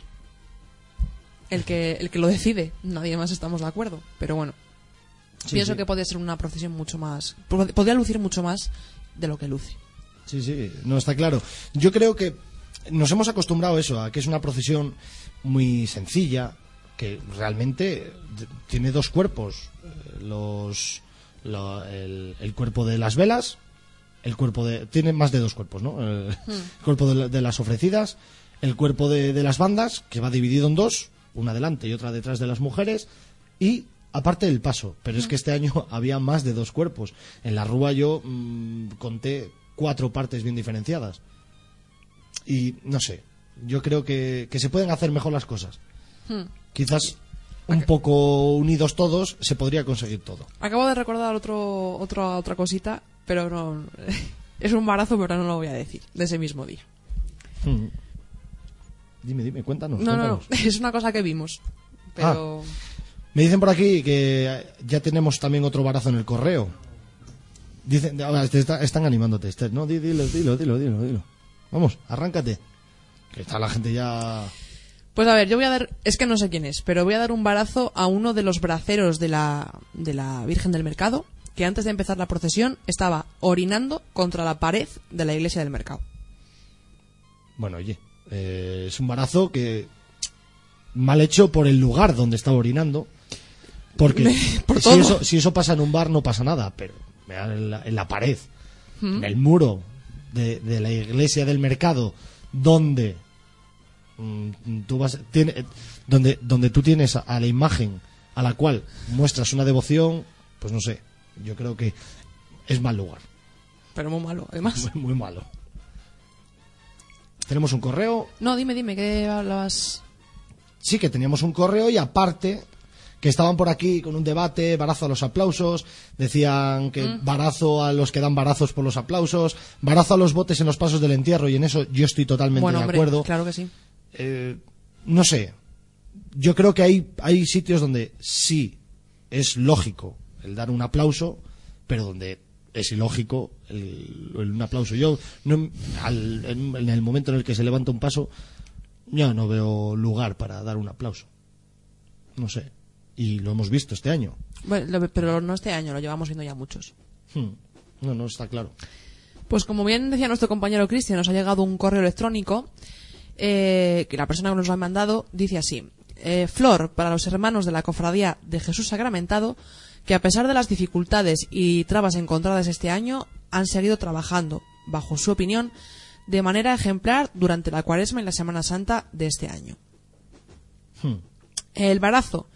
el que, el que lo decide. Nadie más estamos de acuerdo. Pero bueno, Sí, pienso sí. que podría ser una procesión mucho más. pod- Podría lucir mucho más de lo que luce. Sí, sí, no está claro. Yo creo que nos hemos acostumbrado a eso, a que es una procesión muy sencilla, que realmente tiene dos cuerpos. eh, Los, lo- el, el cuerpo de las velas, el cuerpo de... Tiene más de dos cuerpos, ¿no? El, cuerpo de, de las ofrecidas, el cuerpo de, de las bandas, que va dividido en dos, una delante y otra detrás de las mujeres, y aparte del paso. Pero es que este año había más de dos cuerpos. En la rúa yo mm, conté cuatro partes bien diferenciadas. Y no sé, yo creo que, que se pueden hacer mejor las cosas. Quizás un poco unidos todos se podría conseguir todo. Acabo de recordar otro, otra otra cosita, pero no. Es un embarazo, pero no lo voy a decir. De ese mismo día. Mm. Dime, dime, cuéntanos. No, no. Es una cosa que vimos. Pero. Me dicen por aquí que ya tenemos también otro barazo en el correo. Dicen, ahora está- están animándote, Esther, ¿no? Di- Dilo, dilo, dilo, dilo, dilo. Vamos, arráncate. Que está la gente ya... Pues a ver, yo voy a dar. Es que no sé quién es, pero voy a dar un barazo a uno de los braceros de la, de la Virgen del Mercado, que antes de empezar la procesión estaba orinando contra la pared de la iglesia del mercado. Bueno, oye, eh, es un barazo que... Mal hecho por el lugar donde estaba orinando. Porque Por si, eso, si eso pasa en un bar no pasa nada, pero en la, en la pared, en el muro de, de la iglesia del mercado, donde mm, tú vas, tiene- donde, donde tú tienes a, a la imagen a la cual muestras una devoción, pues no sé, yo creo que es mal lugar, Pero muy malo, además. muy, muy malo. Tenemos un correo, No, dime, dime, ¿qué hablabas? sí que teníamos un correo y aparte que estaban por aquí con un debate, barazo a los aplausos, decían que Mm. barazo a los que dan barazos por los aplausos, barazo a los botes en los pasos del entierro y en eso yo estoy totalmente Bueno, de hombre, acuerdo. claro que sí. Eh, no sé, yo creo que hay, hay sitios donde sí es lógico el dar un aplauso, pero donde es ilógico el, el- un aplauso. Yo, no, al- en, en el momento en el que se levanta un paso, yo no veo lugar para dar un aplauso. No sé. Y lo hemos visto este año. Bueno, lo- pero no este año, lo llevamos viendo ya muchos. Hmm. No, no está claro. Pues como bien decía nuestro compañero Cristian, nos ha llegado un correo electrónico eh, que la persona que nos lo ha mandado dice así. eh, Flor, para los hermanos de la Cofradía de Jesús Sacramentado, que a pesar de las dificultades y trabas encontradas este año, han seguido trabajando, bajo su opinión, de manera ejemplar durante la Cuaresma y la Semana Santa de este año. Hmm. El barazo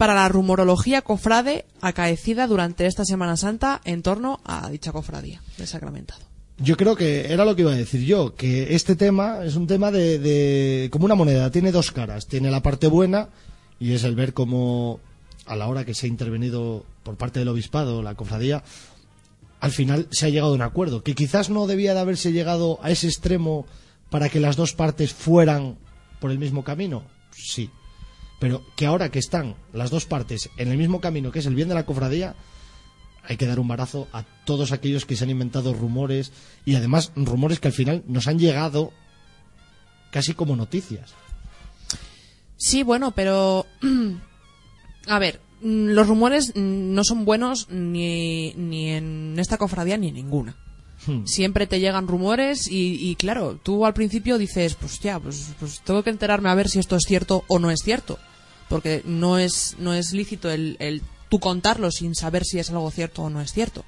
para la rumorología cofrade acaecida durante esta Semana Santa en torno a dicha cofradía de Sacramentado. Yo creo que era lo que iba a decir yo, que este tema es un tema de, de- como una moneda, tiene dos caras. Tiene la parte buena y es el ver cómo a la hora que se ha intervenido por parte del obispado, la cofradía, al final se ha llegado a un acuerdo, que quizás no debía de haberse llegado a ese extremo para que las dos partes fueran por el mismo camino, sí. Pero que ahora que están las dos partes en el mismo camino, que es el bien de la cofradía, hay que dar un barazo a todos aquellos que se han inventado rumores y además rumores que al final nos han llegado casi como noticias. Sí, bueno, pero. A ver, mm, los rumores mm, no son buenos ni, ni en esta cofradía ni en ninguna. Hmm. Siempre te llegan rumores y, y claro, tú al principio dices, pues ya, pues, pues tengo que enterarme a ver si esto es cierto o no es cierto. Porque no es, no es lícito el, el tú contarlo sin saber si es algo cierto o no es cierto.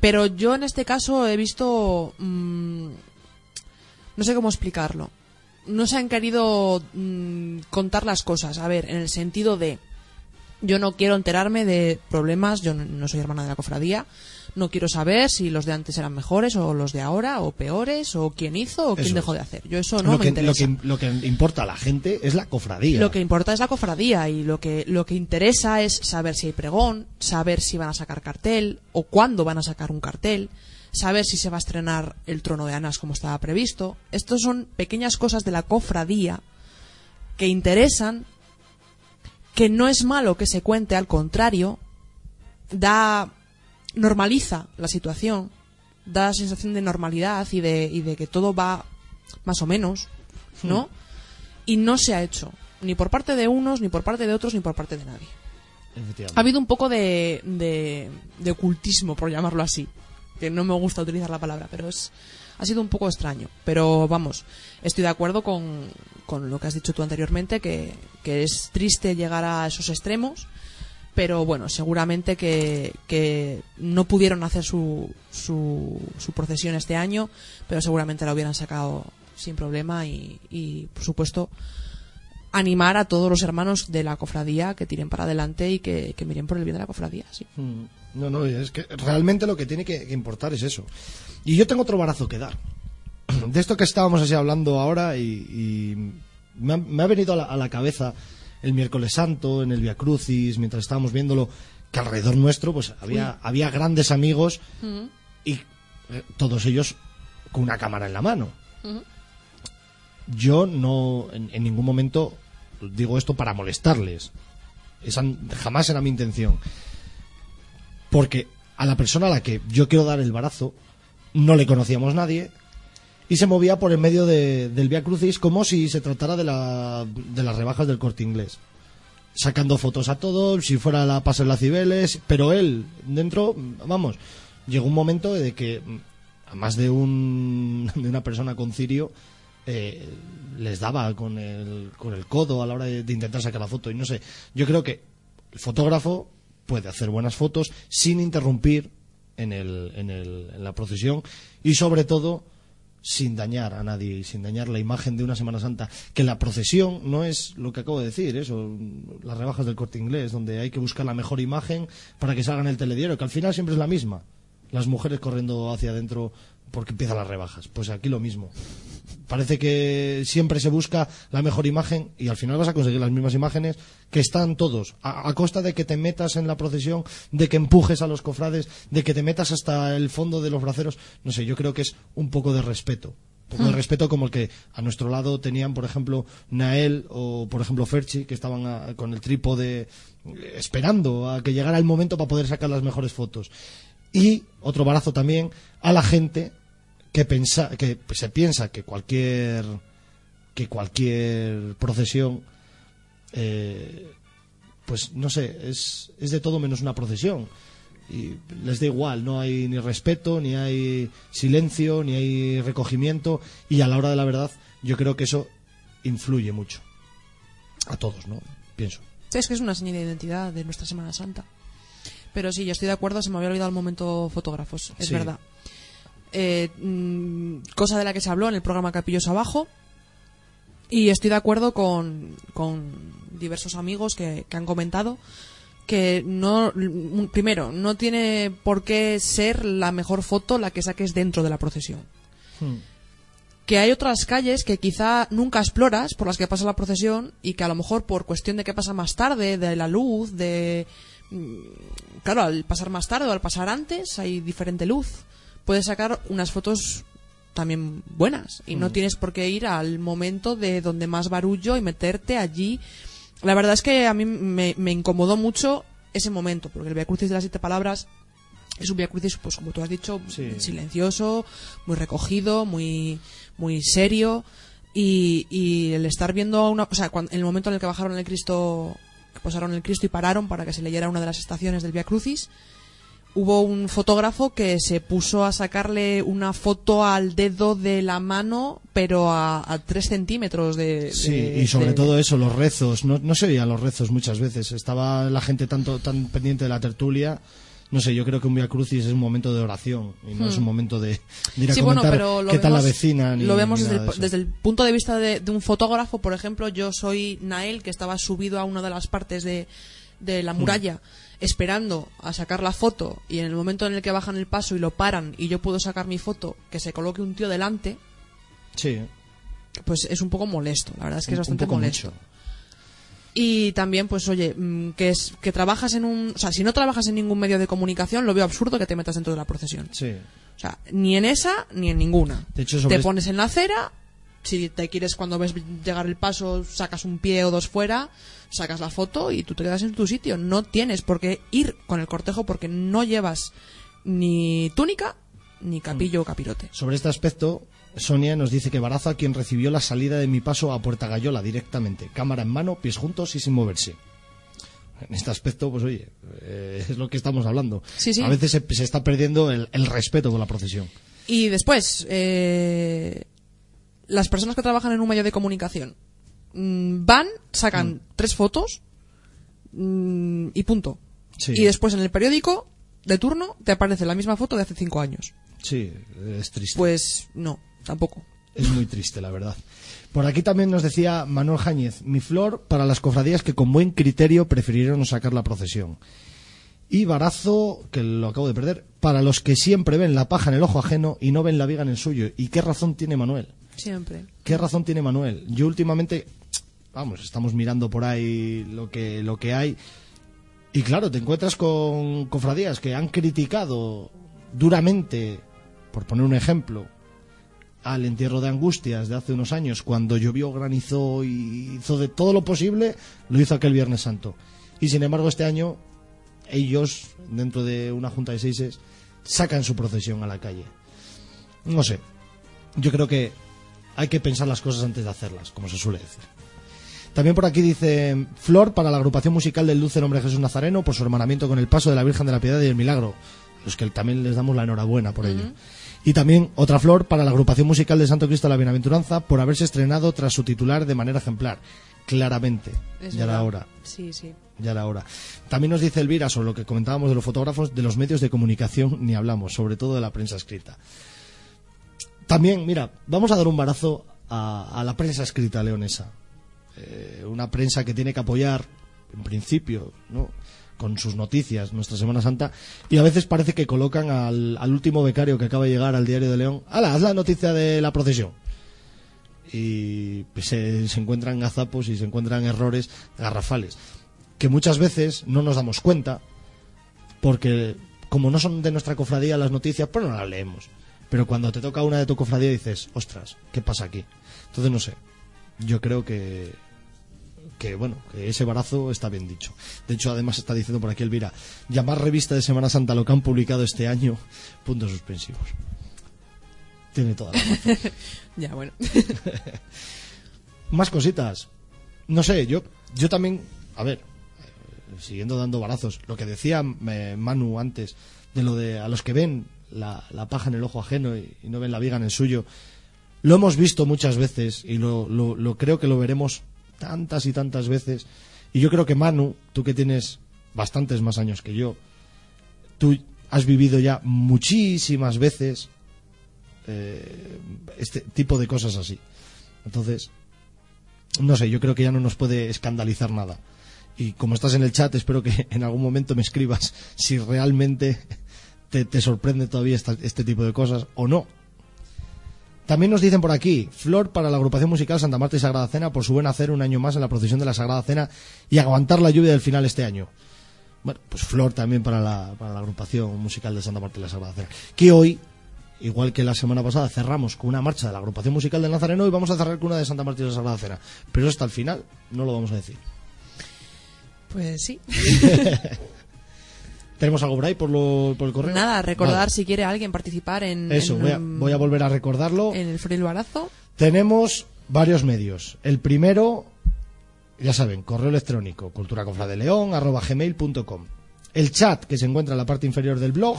Pero yo en este caso he visto... mm, no sé cómo explicarlo. No se han querido mm, contar las cosas. A ver, en el sentido de... Yo no quiero enterarme de problemas, yo no soy hermana de la cofradía, no quiero saber si los de antes eran mejores o los de ahora o peores o quién hizo o quién Eso dejó es. de hacer. Yo eso no lo, me que, interesa. lo, que, lo que importa a la gente es la cofradía. Lo que importa es la cofradía y lo que, lo que interesa es saber si hay pregón, saber si van a sacar cartel o cuándo van a sacar un cartel, saber si se va a estrenar el trono de Anas como estaba previsto. Estos son pequeñas cosas de la cofradía que interesan, que no es malo que se cuente, al contrario, da normaliza la situación, da sensación de normalidad y de, y de que todo va más o menos, ¿no? Y no se ha hecho, ni por parte de unos, ni por parte de otros, ni por parte de nadie. Ha habido un poco de, de, de ocultismo, por llamarlo así. Que no me gusta utilizar la palabra, pero es. ha sido un poco extraño. Pero vamos, estoy de acuerdo con, con lo que has dicho tú anteriormente, que, que es triste llegar a esos extremos pero bueno, seguramente que, que no pudieron hacer su, su, su, procesión este año, pero seguramente la hubieran sacado sin problema y, y, por supuesto, animar a todos los hermanos de la cofradía que tiren para adelante y que, que miren por el bien de la cofradía. Sí. No, no, es que realmente lo que tiene que, que importar es eso. Y yo tengo otro barazo que dar. De esto que estábamos así hablando ahora y, y me, ha, me, ha, venido a la, a la cabeza el miércoles santo, en el Via Crucis, mientras estábamos viéndolo, que alrededor nuestro pues había, había grandes amigos uh -huh. y eh, todos ellos con una cámara en la mano. Uh -huh. Yo no, en, en, ningún momento digo esto para molestarles. Esa jamás era mi intención. Porque a la persona a la que yo quiero dar el barazo no le conocíamos nadie, y se movía por el medio de, del Via Crucis como si se tratara de, la, de las rebajas del corte inglés. Sacando fotos a todos, si fuera la pasarela Cibeles, pero él, dentro, vamos, llegó un momento de que a más de, un, de una persona con cirio eh, les daba con el, con el codo a la hora de, de intentar sacar la foto. Y no sé, yo creo que el fotógrafo puede hacer buenas fotos sin interrumpir en, el, en, el, en la procesión y sobre todo sin dañar a nadie y sin dañar la imagen de una Semana Santa. Que la procesión no es lo que acabo de decir, eso, las rebajas del corte inglés, donde hay que buscar la mejor imagen para que salga en el telediario, que al final siempre es la misma. Las mujeres corriendo hacia adentro porque empiezan las rebajas. Pues aquí lo mismo. Parece que siempre se busca la mejor imagen y al final vas a conseguir las mismas imágenes que están todos, a, a, costa de que te metas en la procesión, de que empujes a los cofrades, de que te metas hasta el fondo de los braceros. No sé, yo creo que es un poco de respeto. Un poco de respeto como el que a nuestro lado tenían, por ejemplo, Nael o, por ejemplo, Ferchi, que estaban a, con el trípode esperando a que llegara el momento para poder sacar las mejores fotos. Y otro barazo también a la gente que, pensa, que se piensa que cualquier que cualquier procesión eh, pues no sé es, es de todo menos una procesión. Y les da igual no hay ni respeto ni hay silencio ni hay recogimiento. Y a la hora de la verdad yo creo que eso influye mucho. A todos no pienso. Es que es una señal de identidad de nuestra Semana Santa pero sí, yo estoy de acuerdo, se me había olvidado el momento fotógrafos, es sí. verdad. Eh, mmm, cosa de la que se habló en el programa Capillos Abajo. Y estoy de acuerdo con, con diversos amigos que, que, han comentado que no, primero, no tiene por qué ser la mejor foto la que saques dentro de la procesión. Hmm. Que hay otras calles que quizá nunca exploras por las que pasa la procesión y que a lo mejor por cuestión de que pasa más tarde, de la luz, de claro, al pasar más tarde o al pasar antes hay diferente luz. Puedes sacar unas fotos también buenas y mm. no tienes por qué ir al momento de donde más barullo y meterte allí. La verdad es que a mí me, me incomodó mucho ese momento, porque el Via Crucis de las siete palabras es un Via Crucis, pues como tú has dicho, sí. silencioso, muy recogido, muy, muy serio. Y, y el estar viendo una, o sea, cuando, en el momento en el que bajaron el Cristo posaron el Cristo y pararon para que se leyera una de las estaciones del Via Crucis. Hubo un fotógrafo que se puso a sacarle una foto al dedo de la mano, pero a, a tres centímetros de, Sí, de, y sobre de... todo eso, los rezos. No, no se oían los rezos muchas veces. Estaba la gente tanto tan pendiente de la tertulia no sé, yo creo que un Via Crucis es un momento de oración y no hmm. es un momento de, de ir a sí, comentar bueno, qué tal la vecina. Ni, lo vemos ni desde, el, desde el, punto de vista de, de, un fotógrafo, por ejemplo, yo soy Nael, que estaba subido a una de las partes de, de la muralla. Hmm. esperando a sacar la foto y en el momento en el que bajan el paso y lo paran y yo puedo sacar mi foto, que se coloque un tío delante, sí. pues es un poco molesto, la verdad es que es bastante molesto. Mucho. Y también, pues oye, mm, que es que trabajas en un. O sea, si no trabajas en ningún medio de comunicación, lo veo absurdo que te metas dentro de la procesión. Sí. O sea, ni en esa ni en ninguna. De hecho, te pones en la acera, si te quieres cuando ves llegar el paso, sacas un pie o dos fuera, sacas la foto y tú te quedas en tu sitio. No tienes por qué ir con el cortejo porque no llevas ni túnica ni capillo o capirote. Sobre este aspecto, Sonia nos dice que Baraza quien recibió la salida de mi paso a Puerta Gallola directamente, cámara en mano, pies juntos y sin moverse. En este aspecto, pues oye, eh, es lo que estamos hablando. Sí, sí. A veces se, se está perdiendo el, el, respeto con la procesión. Y después, eh, las personas que trabajan en un medio de comunicación mm, van, sacan tres fotos mm, y punto. Sí. Y después en el periódico de turno te aparece la misma foto de hace cinco años. Sí, es triste. Pues no, tampoco. Es muy triste, la verdad. Por aquí también nos decía Manuel Jáñez, mi flor para las cofradías que con buen criterio prefirieron no sacar la procesión. Y Barazo, que lo acabo de perder, para los que siempre ven la paja en el ojo ajeno y no ven la viga en el suyo. ¿Y qué razón tiene Manuel? Siempre. ¿Qué razón tiene Manuel? Yo últimamente, vamos, estamos mirando por ahí lo que, lo que hay. Y claro, te encuentras con cofradías que han criticado duramente, por poner un ejemplo, al entierro de Angustias de hace unos años, cuando llovió, granizó y hizo de todo lo posible, lo hizo aquel Viernes Santo. Y sin embargo, este año, ellos, dentro de una junta de seises, sacan su procesión a la calle. No sé. Yo creo que hay que pensar las cosas antes de hacerlas, como se suele decir. También por aquí dice Flor para la agrupación musical del Dulce Nombre de Jesús Nazareno por su hermanamiento con el paso de la Virgen de la Piedad y el Milagro. Los que también les damos la enhorabuena por ello. Y también otra flor para la agrupación musical de Santo Cristo de la Bienaventuranza por haberse estrenado tras su titular de manera ejemplar. Claramente. Es ya verdad. hora. Sí, sí. Ya era hora. También nos dice Elvira sobre lo que comentábamos de los fotógrafos, de los medios de comunicación, ni hablamos, sobre todo de la prensa escrita. También, mira, vamos a dar un barazo a, a la prensa escrita leonesa. Eh, una prensa que tiene que apoyar, en principio, ¿no? Con sus noticias, nuestra Semana Santa, y a veces parece que colocan al, al último becario que acaba de llegar al Diario de León, ¡Hala, haz la noticia de la procesión! Y se, se encuentran gazapos y se encuentran errores garrafales, que muchas veces no nos damos cuenta, porque como no son de nuestra cofradía las noticias, pues no las leemos. Pero cuando te toca una de tu cofradía dices, ostras, ¿qué pasa aquí? Entonces no sé. Yo creo que que bueno, que ese barazo está bien dicho. De hecho, además está diciendo por aquí Elvira, llamar revista de Semana Santa lo que han publicado este año, puntos suspensivos. Tiene toda la razón. Ya, bueno. Más cositas. No sé, yo, yo también, a ver, eh, siguiendo dando barazos, lo que decía eh, Manu antes, de lo de a los que ven la, la paja en el ojo ajeno y, y no ven la viga en el suyo, lo hemos visto muchas veces y lo, lo, lo creo que lo veremos tantas y tantas veces. Y yo creo que Manu, tú que tienes bastantes más años que yo, tú has vivido ya muchísimas veces eh, este tipo de cosas así. Entonces, no sé, yo creo que ya no nos puede escandalizar nada. Y como estás en el chat, espero que en algún momento me escribas si realmente te, te sorprende todavía este tipo de cosas o no. También nos dicen por aquí, Flor para la agrupación musical Santa Marta y Sagrada Cena por su buen hacer un año más en la procesión de la Sagrada Cena y aguantar la lluvia del final este año. Bueno, pues Flor también para la, para la agrupación musical de Santa Marta y la Sagrada Cena. Que hoy, igual que la semana pasada, cerramos con una marcha de la agrupación musical del Nazareno y vamos a cerrar con una de Santa Marta y la Sagrada Cena. Pero eso hasta el final no lo vamos a decir. Pues sí. ¿Tenemos algo por ahí por, lo, por el correo? Nada, recordar Vale. si quiere alguien participar en, Eso, en, voy a, voy a volver a recordarlo. en el Free Barazo. Tenemos varios medios. El primero, ya saben, correo electrónico, culturacofradeleón, arroba gmail.com. El chat, que se encuentra en la parte inferior del blog.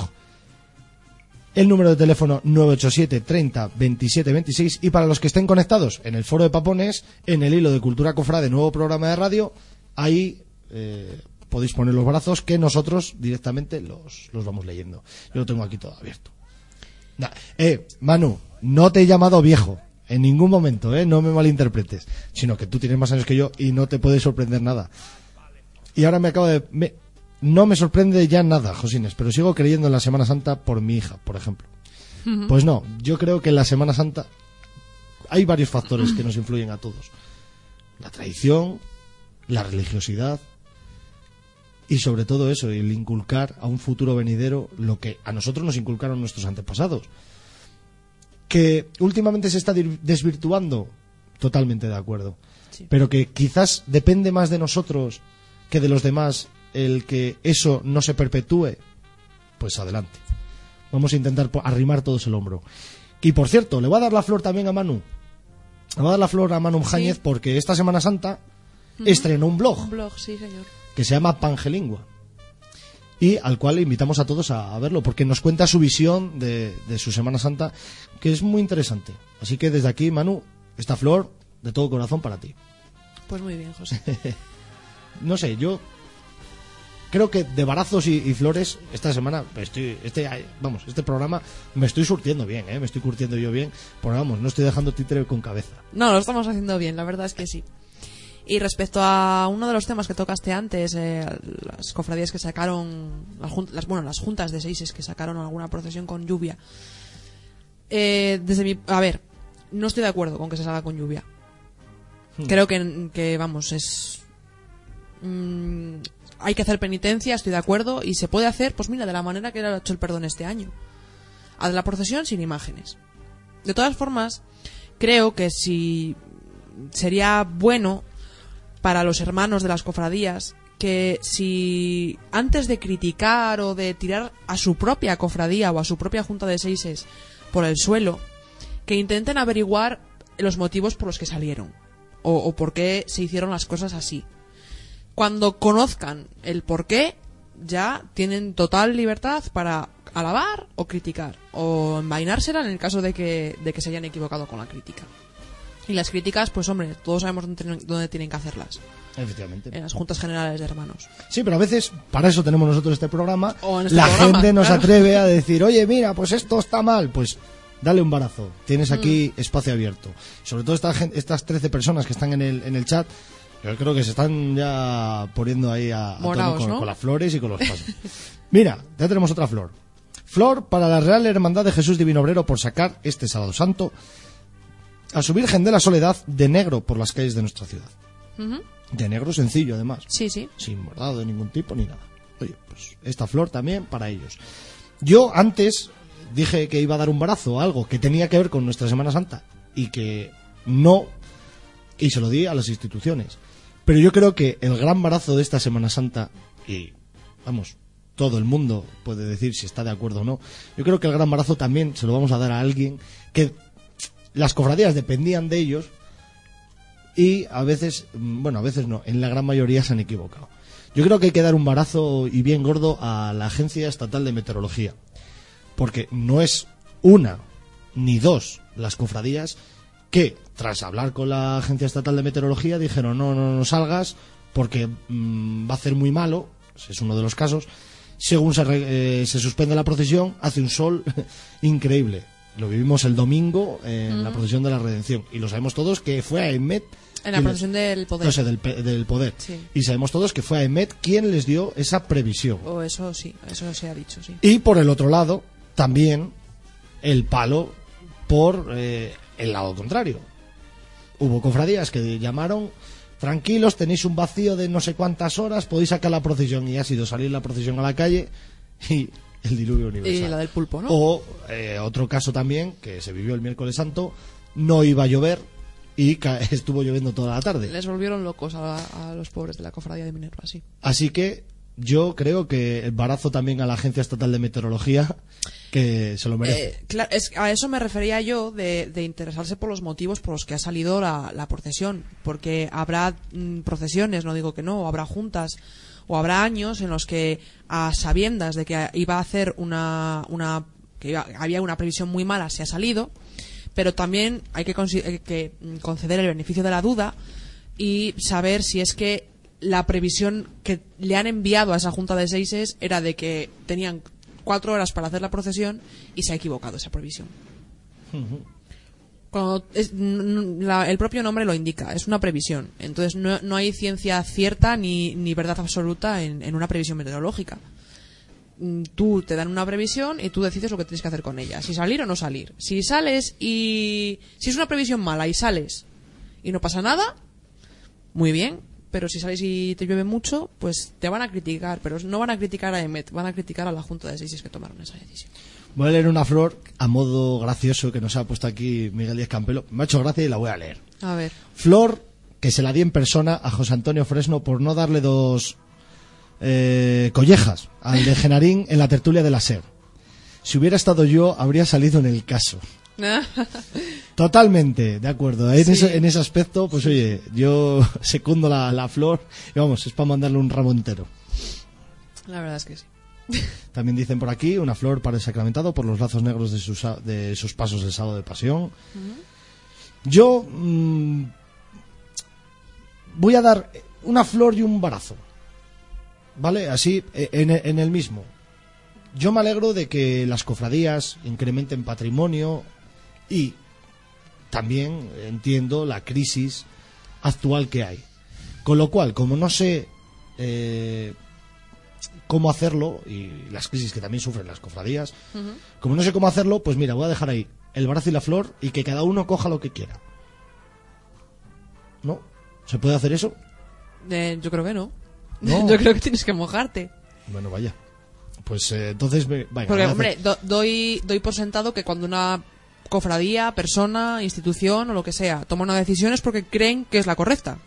El número de teléfono 987 30 27 26. Y para los que estén conectados en el foro de Papones, en el hilo de Cultura Cofrade, nuevo programa de radio, ahí eh, podéis poner los brazos que nosotros directamente los, los vamos leyendo. Yo lo tengo aquí todo abierto. Eh, Manu, no te he llamado viejo. En ningún momento, ¿eh? No me malinterpretes. Sino que tú tienes más años que yo y no te puede sorprender nada. Y ahora me acabo de... me- no me sorprende ya nada, Josines, pero sigo creyendo en la Semana Santa por mi hija, por ejemplo. Pues no, yo creo que en la Semana Santa hay varios factores que nos influyen a todos. La tradición, la religiosidad y sobre todo eso, el inculcar a un futuro venidero lo que a nosotros nos inculcaron nuestros antepasados. Que últimamente se está desvirtuando, totalmente de acuerdo. Sí. Pero que quizás depende más de nosotros que de los demás el que eso no se perpetúe, pues adelante. Vamos a intentar arrimar todos el hombro. Y por cierto, le voy a dar la flor también a Manu. Le voy a dar la flor a Manu Jáñez porque esta Semana Santa estrenó un blog Un blog, sí, señor. Que se llama Pangelingua. y al cual invitamos a todos a, a verlo, porque nos cuenta su visión de, de su Semana Santa, que es muy interesante. Así que desde aquí, Manu, esta flor de todo corazón para ti. Pues muy bien, José. No sé, yo creo que de barazos y, y flores esta semana estoy este vamos este programa me estoy surtiendo bien ¿eh? me estoy curtiendo yo bien porque vamos no estoy dejando títere con cabeza No, lo estamos haciendo bien, la verdad es que sí. Y respecto a uno de los temas que tocaste antes, eh, las cofradías que sacaron, las, bueno, las juntas de seises que sacaron alguna procesión con lluvia. Eh, desde mi, a ver, no estoy de acuerdo con que se salga con lluvia. Creo que, que, vamos, es, mm, hay que hacer penitencia, estoy de acuerdo, y se puede hacer, pues mira, de la manera que lo ha hecho el perdón este año. Haz la procesión sin imágenes. De todas formas, creo que si sería bueno para los hermanos de las cofradías que si antes de criticar o de tirar a su propia cofradía o a su propia junta de seises por el suelo, que intenten averiguar los motivos por los que salieron o, por qué se hicieron las cosas así. Cuando conozcan el por qué, ya tienen total libertad para alabar o criticar o envainársela en el caso de que, de que se hayan equivocado con la crítica. Y las críticas, pues hombre, todos sabemos dónde tienen, dónde tienen que hacerlas. efectivamente En las juntas generales de hermanos. sí pero a veces para eso tenemos nosotros este programa este la programa, gente nos claro. atreve a decir oye mira pues esto está mal pues dale un barazo tienes aquí Mm. espacio abierto sobre todo esta estas 13 personas que están en el en el chat yo creo que se están ya poniendo ahí a, a Moraos, con, ¿no? con las flores y con los pasos. Mira, ya tenemos otra flor. Flor para la Real Hermandad de Jesús Divino Obrero por sacar este sábado santo a su Virgen de la Soledad de negro por las calles de nuestra ciudad. De negro sencillo, además. Sí, sí. Sin bordado de ningún tipo ni nada. Oye, pues esta flor también para ellos. Yo antes dije que iba a dar un brazo a algo que tenía que ver con nuestra Semana Santa y que no, y se lo di a las instituciones. Pero yo creo que el gran barazo de esta Semana Santa, y vamos, todo el mundo puede decir si está de acuerdo o no, yo creo que el gran barazo también se lo vamos a dar a alguien que las cofradías dependían de ellos y a veces, mm, bueno, a veces no, en la gran mayoría se han equivocado. Yo creo que hay que dar un barazo y bien gordo a la Agencia Estatal de Meteorología, porque no es una ni dos las cofradías que, tras hablar con la Agencia Estatal de Meteorología, dijeron no, no, no salgas porque mm, va a ser muy malo, ese es uno de los casos, según se, eh, se suspende la procesión, hace un sol increíble. Lo vivimos el domingo en la procesión de la Redención y lo sabemos todos que fue a Emet En la procesión del poder. no sé, del, del poder. Sí. Y sabemos todos que fue a Emet quien les dio esa previsión. O eso sí, eso se ha dicho, sí. Y por el otro lado, también el palo por eh, el lado contrario. Hubo cofradías que llamaron, tranquilos, tenéis un vacío de no sé cuántas horas, podéis sacar la procesión. Y ha sido salir la procesión a la calle y el diluvio universal. Y la del pulpo, ¿no? O eh, otro caso también, que se vivió el miércoles santo, no iba a llover y estuvo lloviendo toda la tarde. Les volvieron locos a, a los pobres de la cofradía de Minerva, sí. Así que yo creo que embarazo también a la Agencia Estatal de Meteorología, que se lo merece. Eh, es- a eso me refería yo de, de interesarse por los motivos por los que ha salido la, la procesión. Porque habrá mm, procesiones, no digo que no, o habrá juntas, o habrá años en los que, a sabiendas de que iba a hacer una. una que iba- había una previsión muy mala, se ha salido. Pero también hay que, hay que mm, conceder el beneficio de la duda y saber si es que la previsión que le han enviado a esa junta de seises era de que tenían cuatro horas para hacer la procesión y se ha equivocado esa previsión. Cuando es- el propio nombre lo indica, es una previsión. Entonces no, no hay ciencia cierta ni, ni verdad absoluta en, en una previsión meteorológica. Mm, Tú te dan una previsión y tú decides lo que tienes que hacer con ella. Si salir o no salir. Si sales y... Si es una previsión mala y sales y no pasa nada, muy bien. Pero si sales y te llueve mucho, pues te van a criticar. Pero no van a criticar a EMET, van a criticar a la Junta de Seises que tomaron esa decisión. Voy a leer una flor a modo gracioso que nos ha puesto aquí Miguel Díaz Campelo. Me ha hecho gracia y la voy a leer. A ver. Flor que se la di en persona a José Antonio Fresno por no darle dos eh, collejas al de Genarín en la tertulia de la SER. Si hubiera estado yo, habría salido en el caso. Totalmente, de acuerdo. En, Sí. ese, en ese aspecto, pues oye, yo secundo la, la flor y vamos, es para mandarle un ramo entero. La verdad es que sí. También dicen por aquí, una flor para el sacramentado por los lazos negros de sus, de sus pasos del sábado de pasión. Yo mm, voy a dar una flor y un barazo. ¿Vale? Así, en, en el mismo. Yo me alegro de que las cofradías incrementen patrimonio y también entiendo la crisis actual que hay. Con lo cual, como no sé eh, cómo hacerlo, y las crisis que también sufren las cofradías, como no sé cómo hacerlo, pues mira, voy a dejar ahí el brazo y la flor y que cada uno coja lo que quiera. ¿No? ¿Se puede hacer eso? Eh, yo creo que no. No. yo creo que tienes que mojarte. Bueno, vaya. Pues eh, entonces, me, venga, Porque, hombre, do- doy, doy por sentado que cuando una cofradía, persona, institución o lo que sea toma una decisión es porque creen que es la correcta.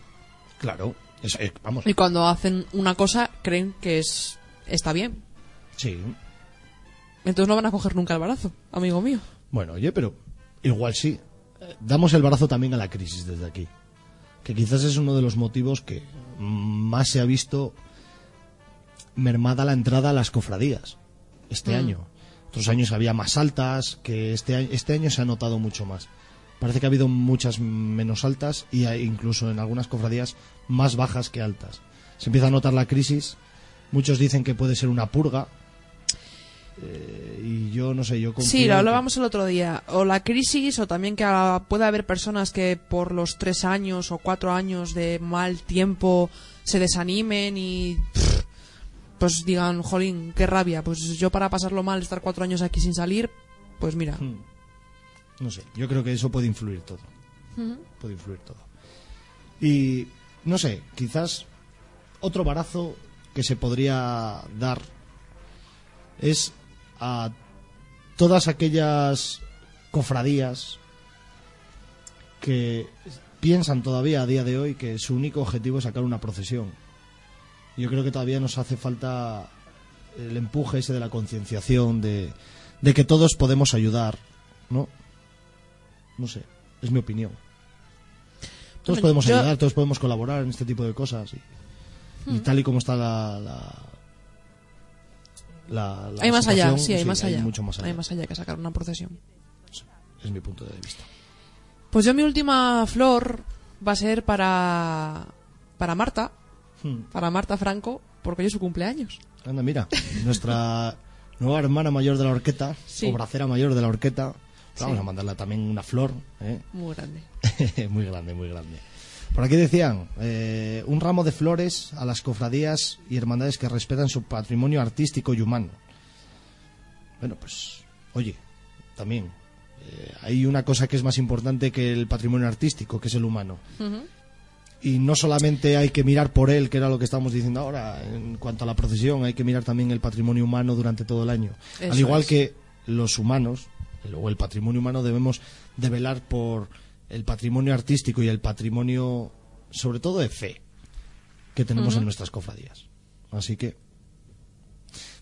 Claro, es- vamos. Y cuando hacen una cosa, creen que es está bien. Sí. Entonces no van a coger nunca el barazo, amigo mío. Bueno, oye, pero igual sí. Damos el brazo también a la crisis desde aquí. Que quizás es uno de los motivos que más se ha visto mermada la entrada a las cofradías este año. Otros años había más altas, que este este año se ha notado mucho más. Parece que ha habido muchas menos altas y hay incluso en algunas cofradías más bajas que altas. Se empieza a notar la crisis. Muchos dicen que puede ser una purga. Eh, y yo no sé, yo confío Sí, lo que- hablábamos el otro día. O la crisis, o también que ah, puede haber personas que por los tres años o cuatro años de mal tiempo se desanimen y pff, pues digan, jolín, qué rabia. Pues yo para pasarlo mal, estar cuatro años aquí sin salir, pues mira. Hmm. No sé, yo creo que eso puede influir todo. Puede influir todo. Y no sé, quizás otro barazo que se podría dar es a todas aquellas cofradías que piensan todavía a día de hoy que su único objetivo es sacar una procesión. Yo creo que todavía nos hace falta el empuje ese de la concienciación, de, de que todos podemos ayudar, ¿no? No sé, es mi opinión. Todos podemos yo- ayudar, todos podemos colaborar en este tipo de cosas. Y, y Hmm. tal y como está la... la, la- la hay más allá, sí, hay más allá. mucho más allá. Hay más allá que sacar una procesión. Es mi punto de vista. Pues yo mi última flor va a ser para para Marta, Hmm. para Marta Franco, porque hoy es su cumpleaños. Anda, mira, nuestra nueva hermana mayor de la horqueta, Sí. o bracera mayor de la horqueta, vamos Sí. a mandarle también una flor, ¿eh? Muy grande. muy grande, muy grande. Por aquí decían, eh, un ramo de flores a las cofradías y hermandades que respetan su patrimonio artístico y humano. Bueno, pues, oye, también, eh, hay una cosa que es más importante que el patrimonio artístico, que es el humano. Y no solamente hay que mirar por él, que era lo que estamos diciendo ahora, en cuanto a la procesión, hay que mirar también el patrimonio humano durante todo el año. Eso Al igual es. que los humanos, o el patrimonio humano, debemos de velar por el patrimonio artístico y el patrimonio, sobre todo de fe, que tenemos en nuestras cofradías. Así que,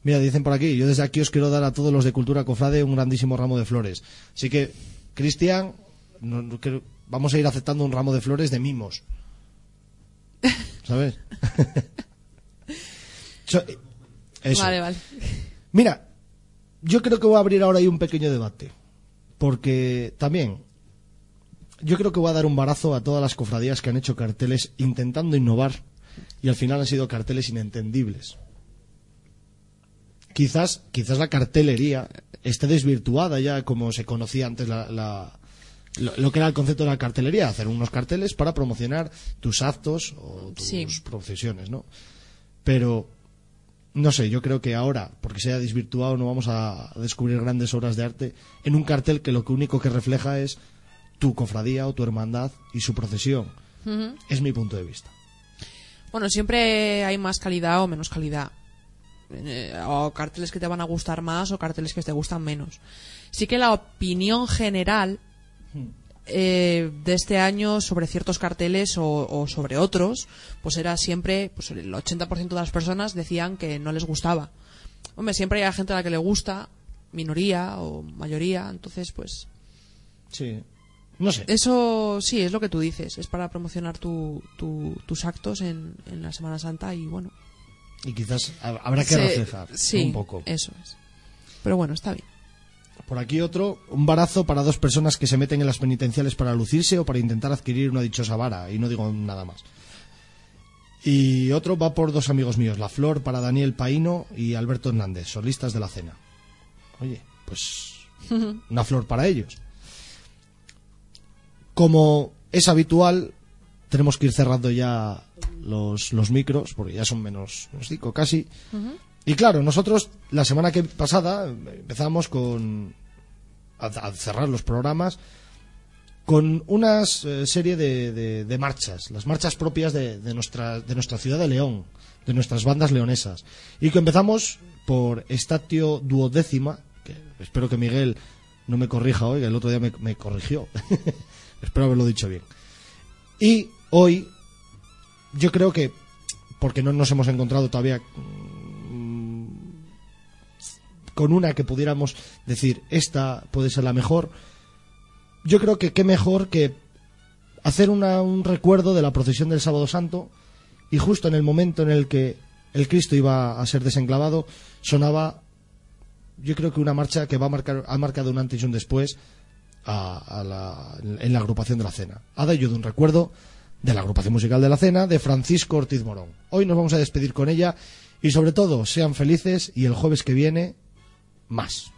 mira, dicen por aquí, yo desde aquí os quiero dar a todos los de Cultura Cofrade un grandísimo ramo de flores. Así que, Cristian, no- no creo- vamos a ir aceptando un ramo de flores de mimos. ¿Sabes? Eso. Vale, vale. Mira, yo creo que voy a abrir ahora ahí un pequeño debate. Porque también, yo creo que voy a dar un barazo a todas las cofradías que han hecho carteles intentando innovar y al final han sido carteles inentendibles. Quizás, quizás la cartelería esté desvirtuada ya como se conocía antes la, la- lo, lo que era el concepto de la cartelería, hacer unos carteles para promocionar tus actos o tus Sí. procesiones, ¿no? Pero no sé, yo creo que ahora, porque se haya desvirtuado, no vamos a descubrir grandes obras de arte en un cartel que lo único que refleja es tu cofradía o tu hermandad y su procesión. Es mi punto de vista. Bueno, siempre hay más calidad o menos calidad. Eh, o carteles que te van a gustar más o carteles que te gustan menos. Sí que la opinión general eh, de este año sobre ciertos carteles o, o sobre otros, pues era siempre, pues el 80% de las personas decían que no les gustaba. Hombre, siempre hay gente a la que le gusta, minoría o mayoría, entonces pues Sí. No sé. eso sí, es lo que tú dices, es para promocionar tu, tu- tus actos en, en la Semana Santa y bueno, y quizás ha- habrá que Se- reflejar sí, un poco. Eso es. Pero bueno, está bien. Por aquí otro, un barazo para dos personas que se meten en las penitenciales para lucirse o para intentar adquirir una dichosa vara, y no digo nada más. Y otro va por dos amigos míos, La Flor para Daniel Paino y Alberto Hernández, solistas de la cena. Oye, pues una flor para ellos. Como es habitual, tenemos que ir cerrando ya los, los micros, porque ya son menos, menos cinco casi. Y claro, nosotros la semana que pasada empezamos con a, cerrar los programas con una eh, serie de, marchas, las marchas propias de, nuestra, de nuestra ciudad de León, de nuestras bandas leonesas. Y que empezamos por Estatio Duodécima, que espero que Miguel no me corrija hoy, que el otro día me, corrigió. espero haberlo dicho bien. Y hoy, yo creo que, porque no nos hemos encontrado todavía con una que pudiéramos decir, esta puede ser la mejor, yo creo que qué mejor que hacer una- un recuerdo de la procesión del Sábado Santo y justo en el momento en el que el Cristo iba a ser desenclavado, sonaba, yo creo que una marcha que va a marcar, ha marcado un antes y un después a- la- en la agrupación de la cena. Ha ello de un recuerdo de la agrupación musical de la cena de Francisco Ortiz Morón. Hoy nos vamos a despedir con ella y sobre todo sean felices y el jueves que viene más.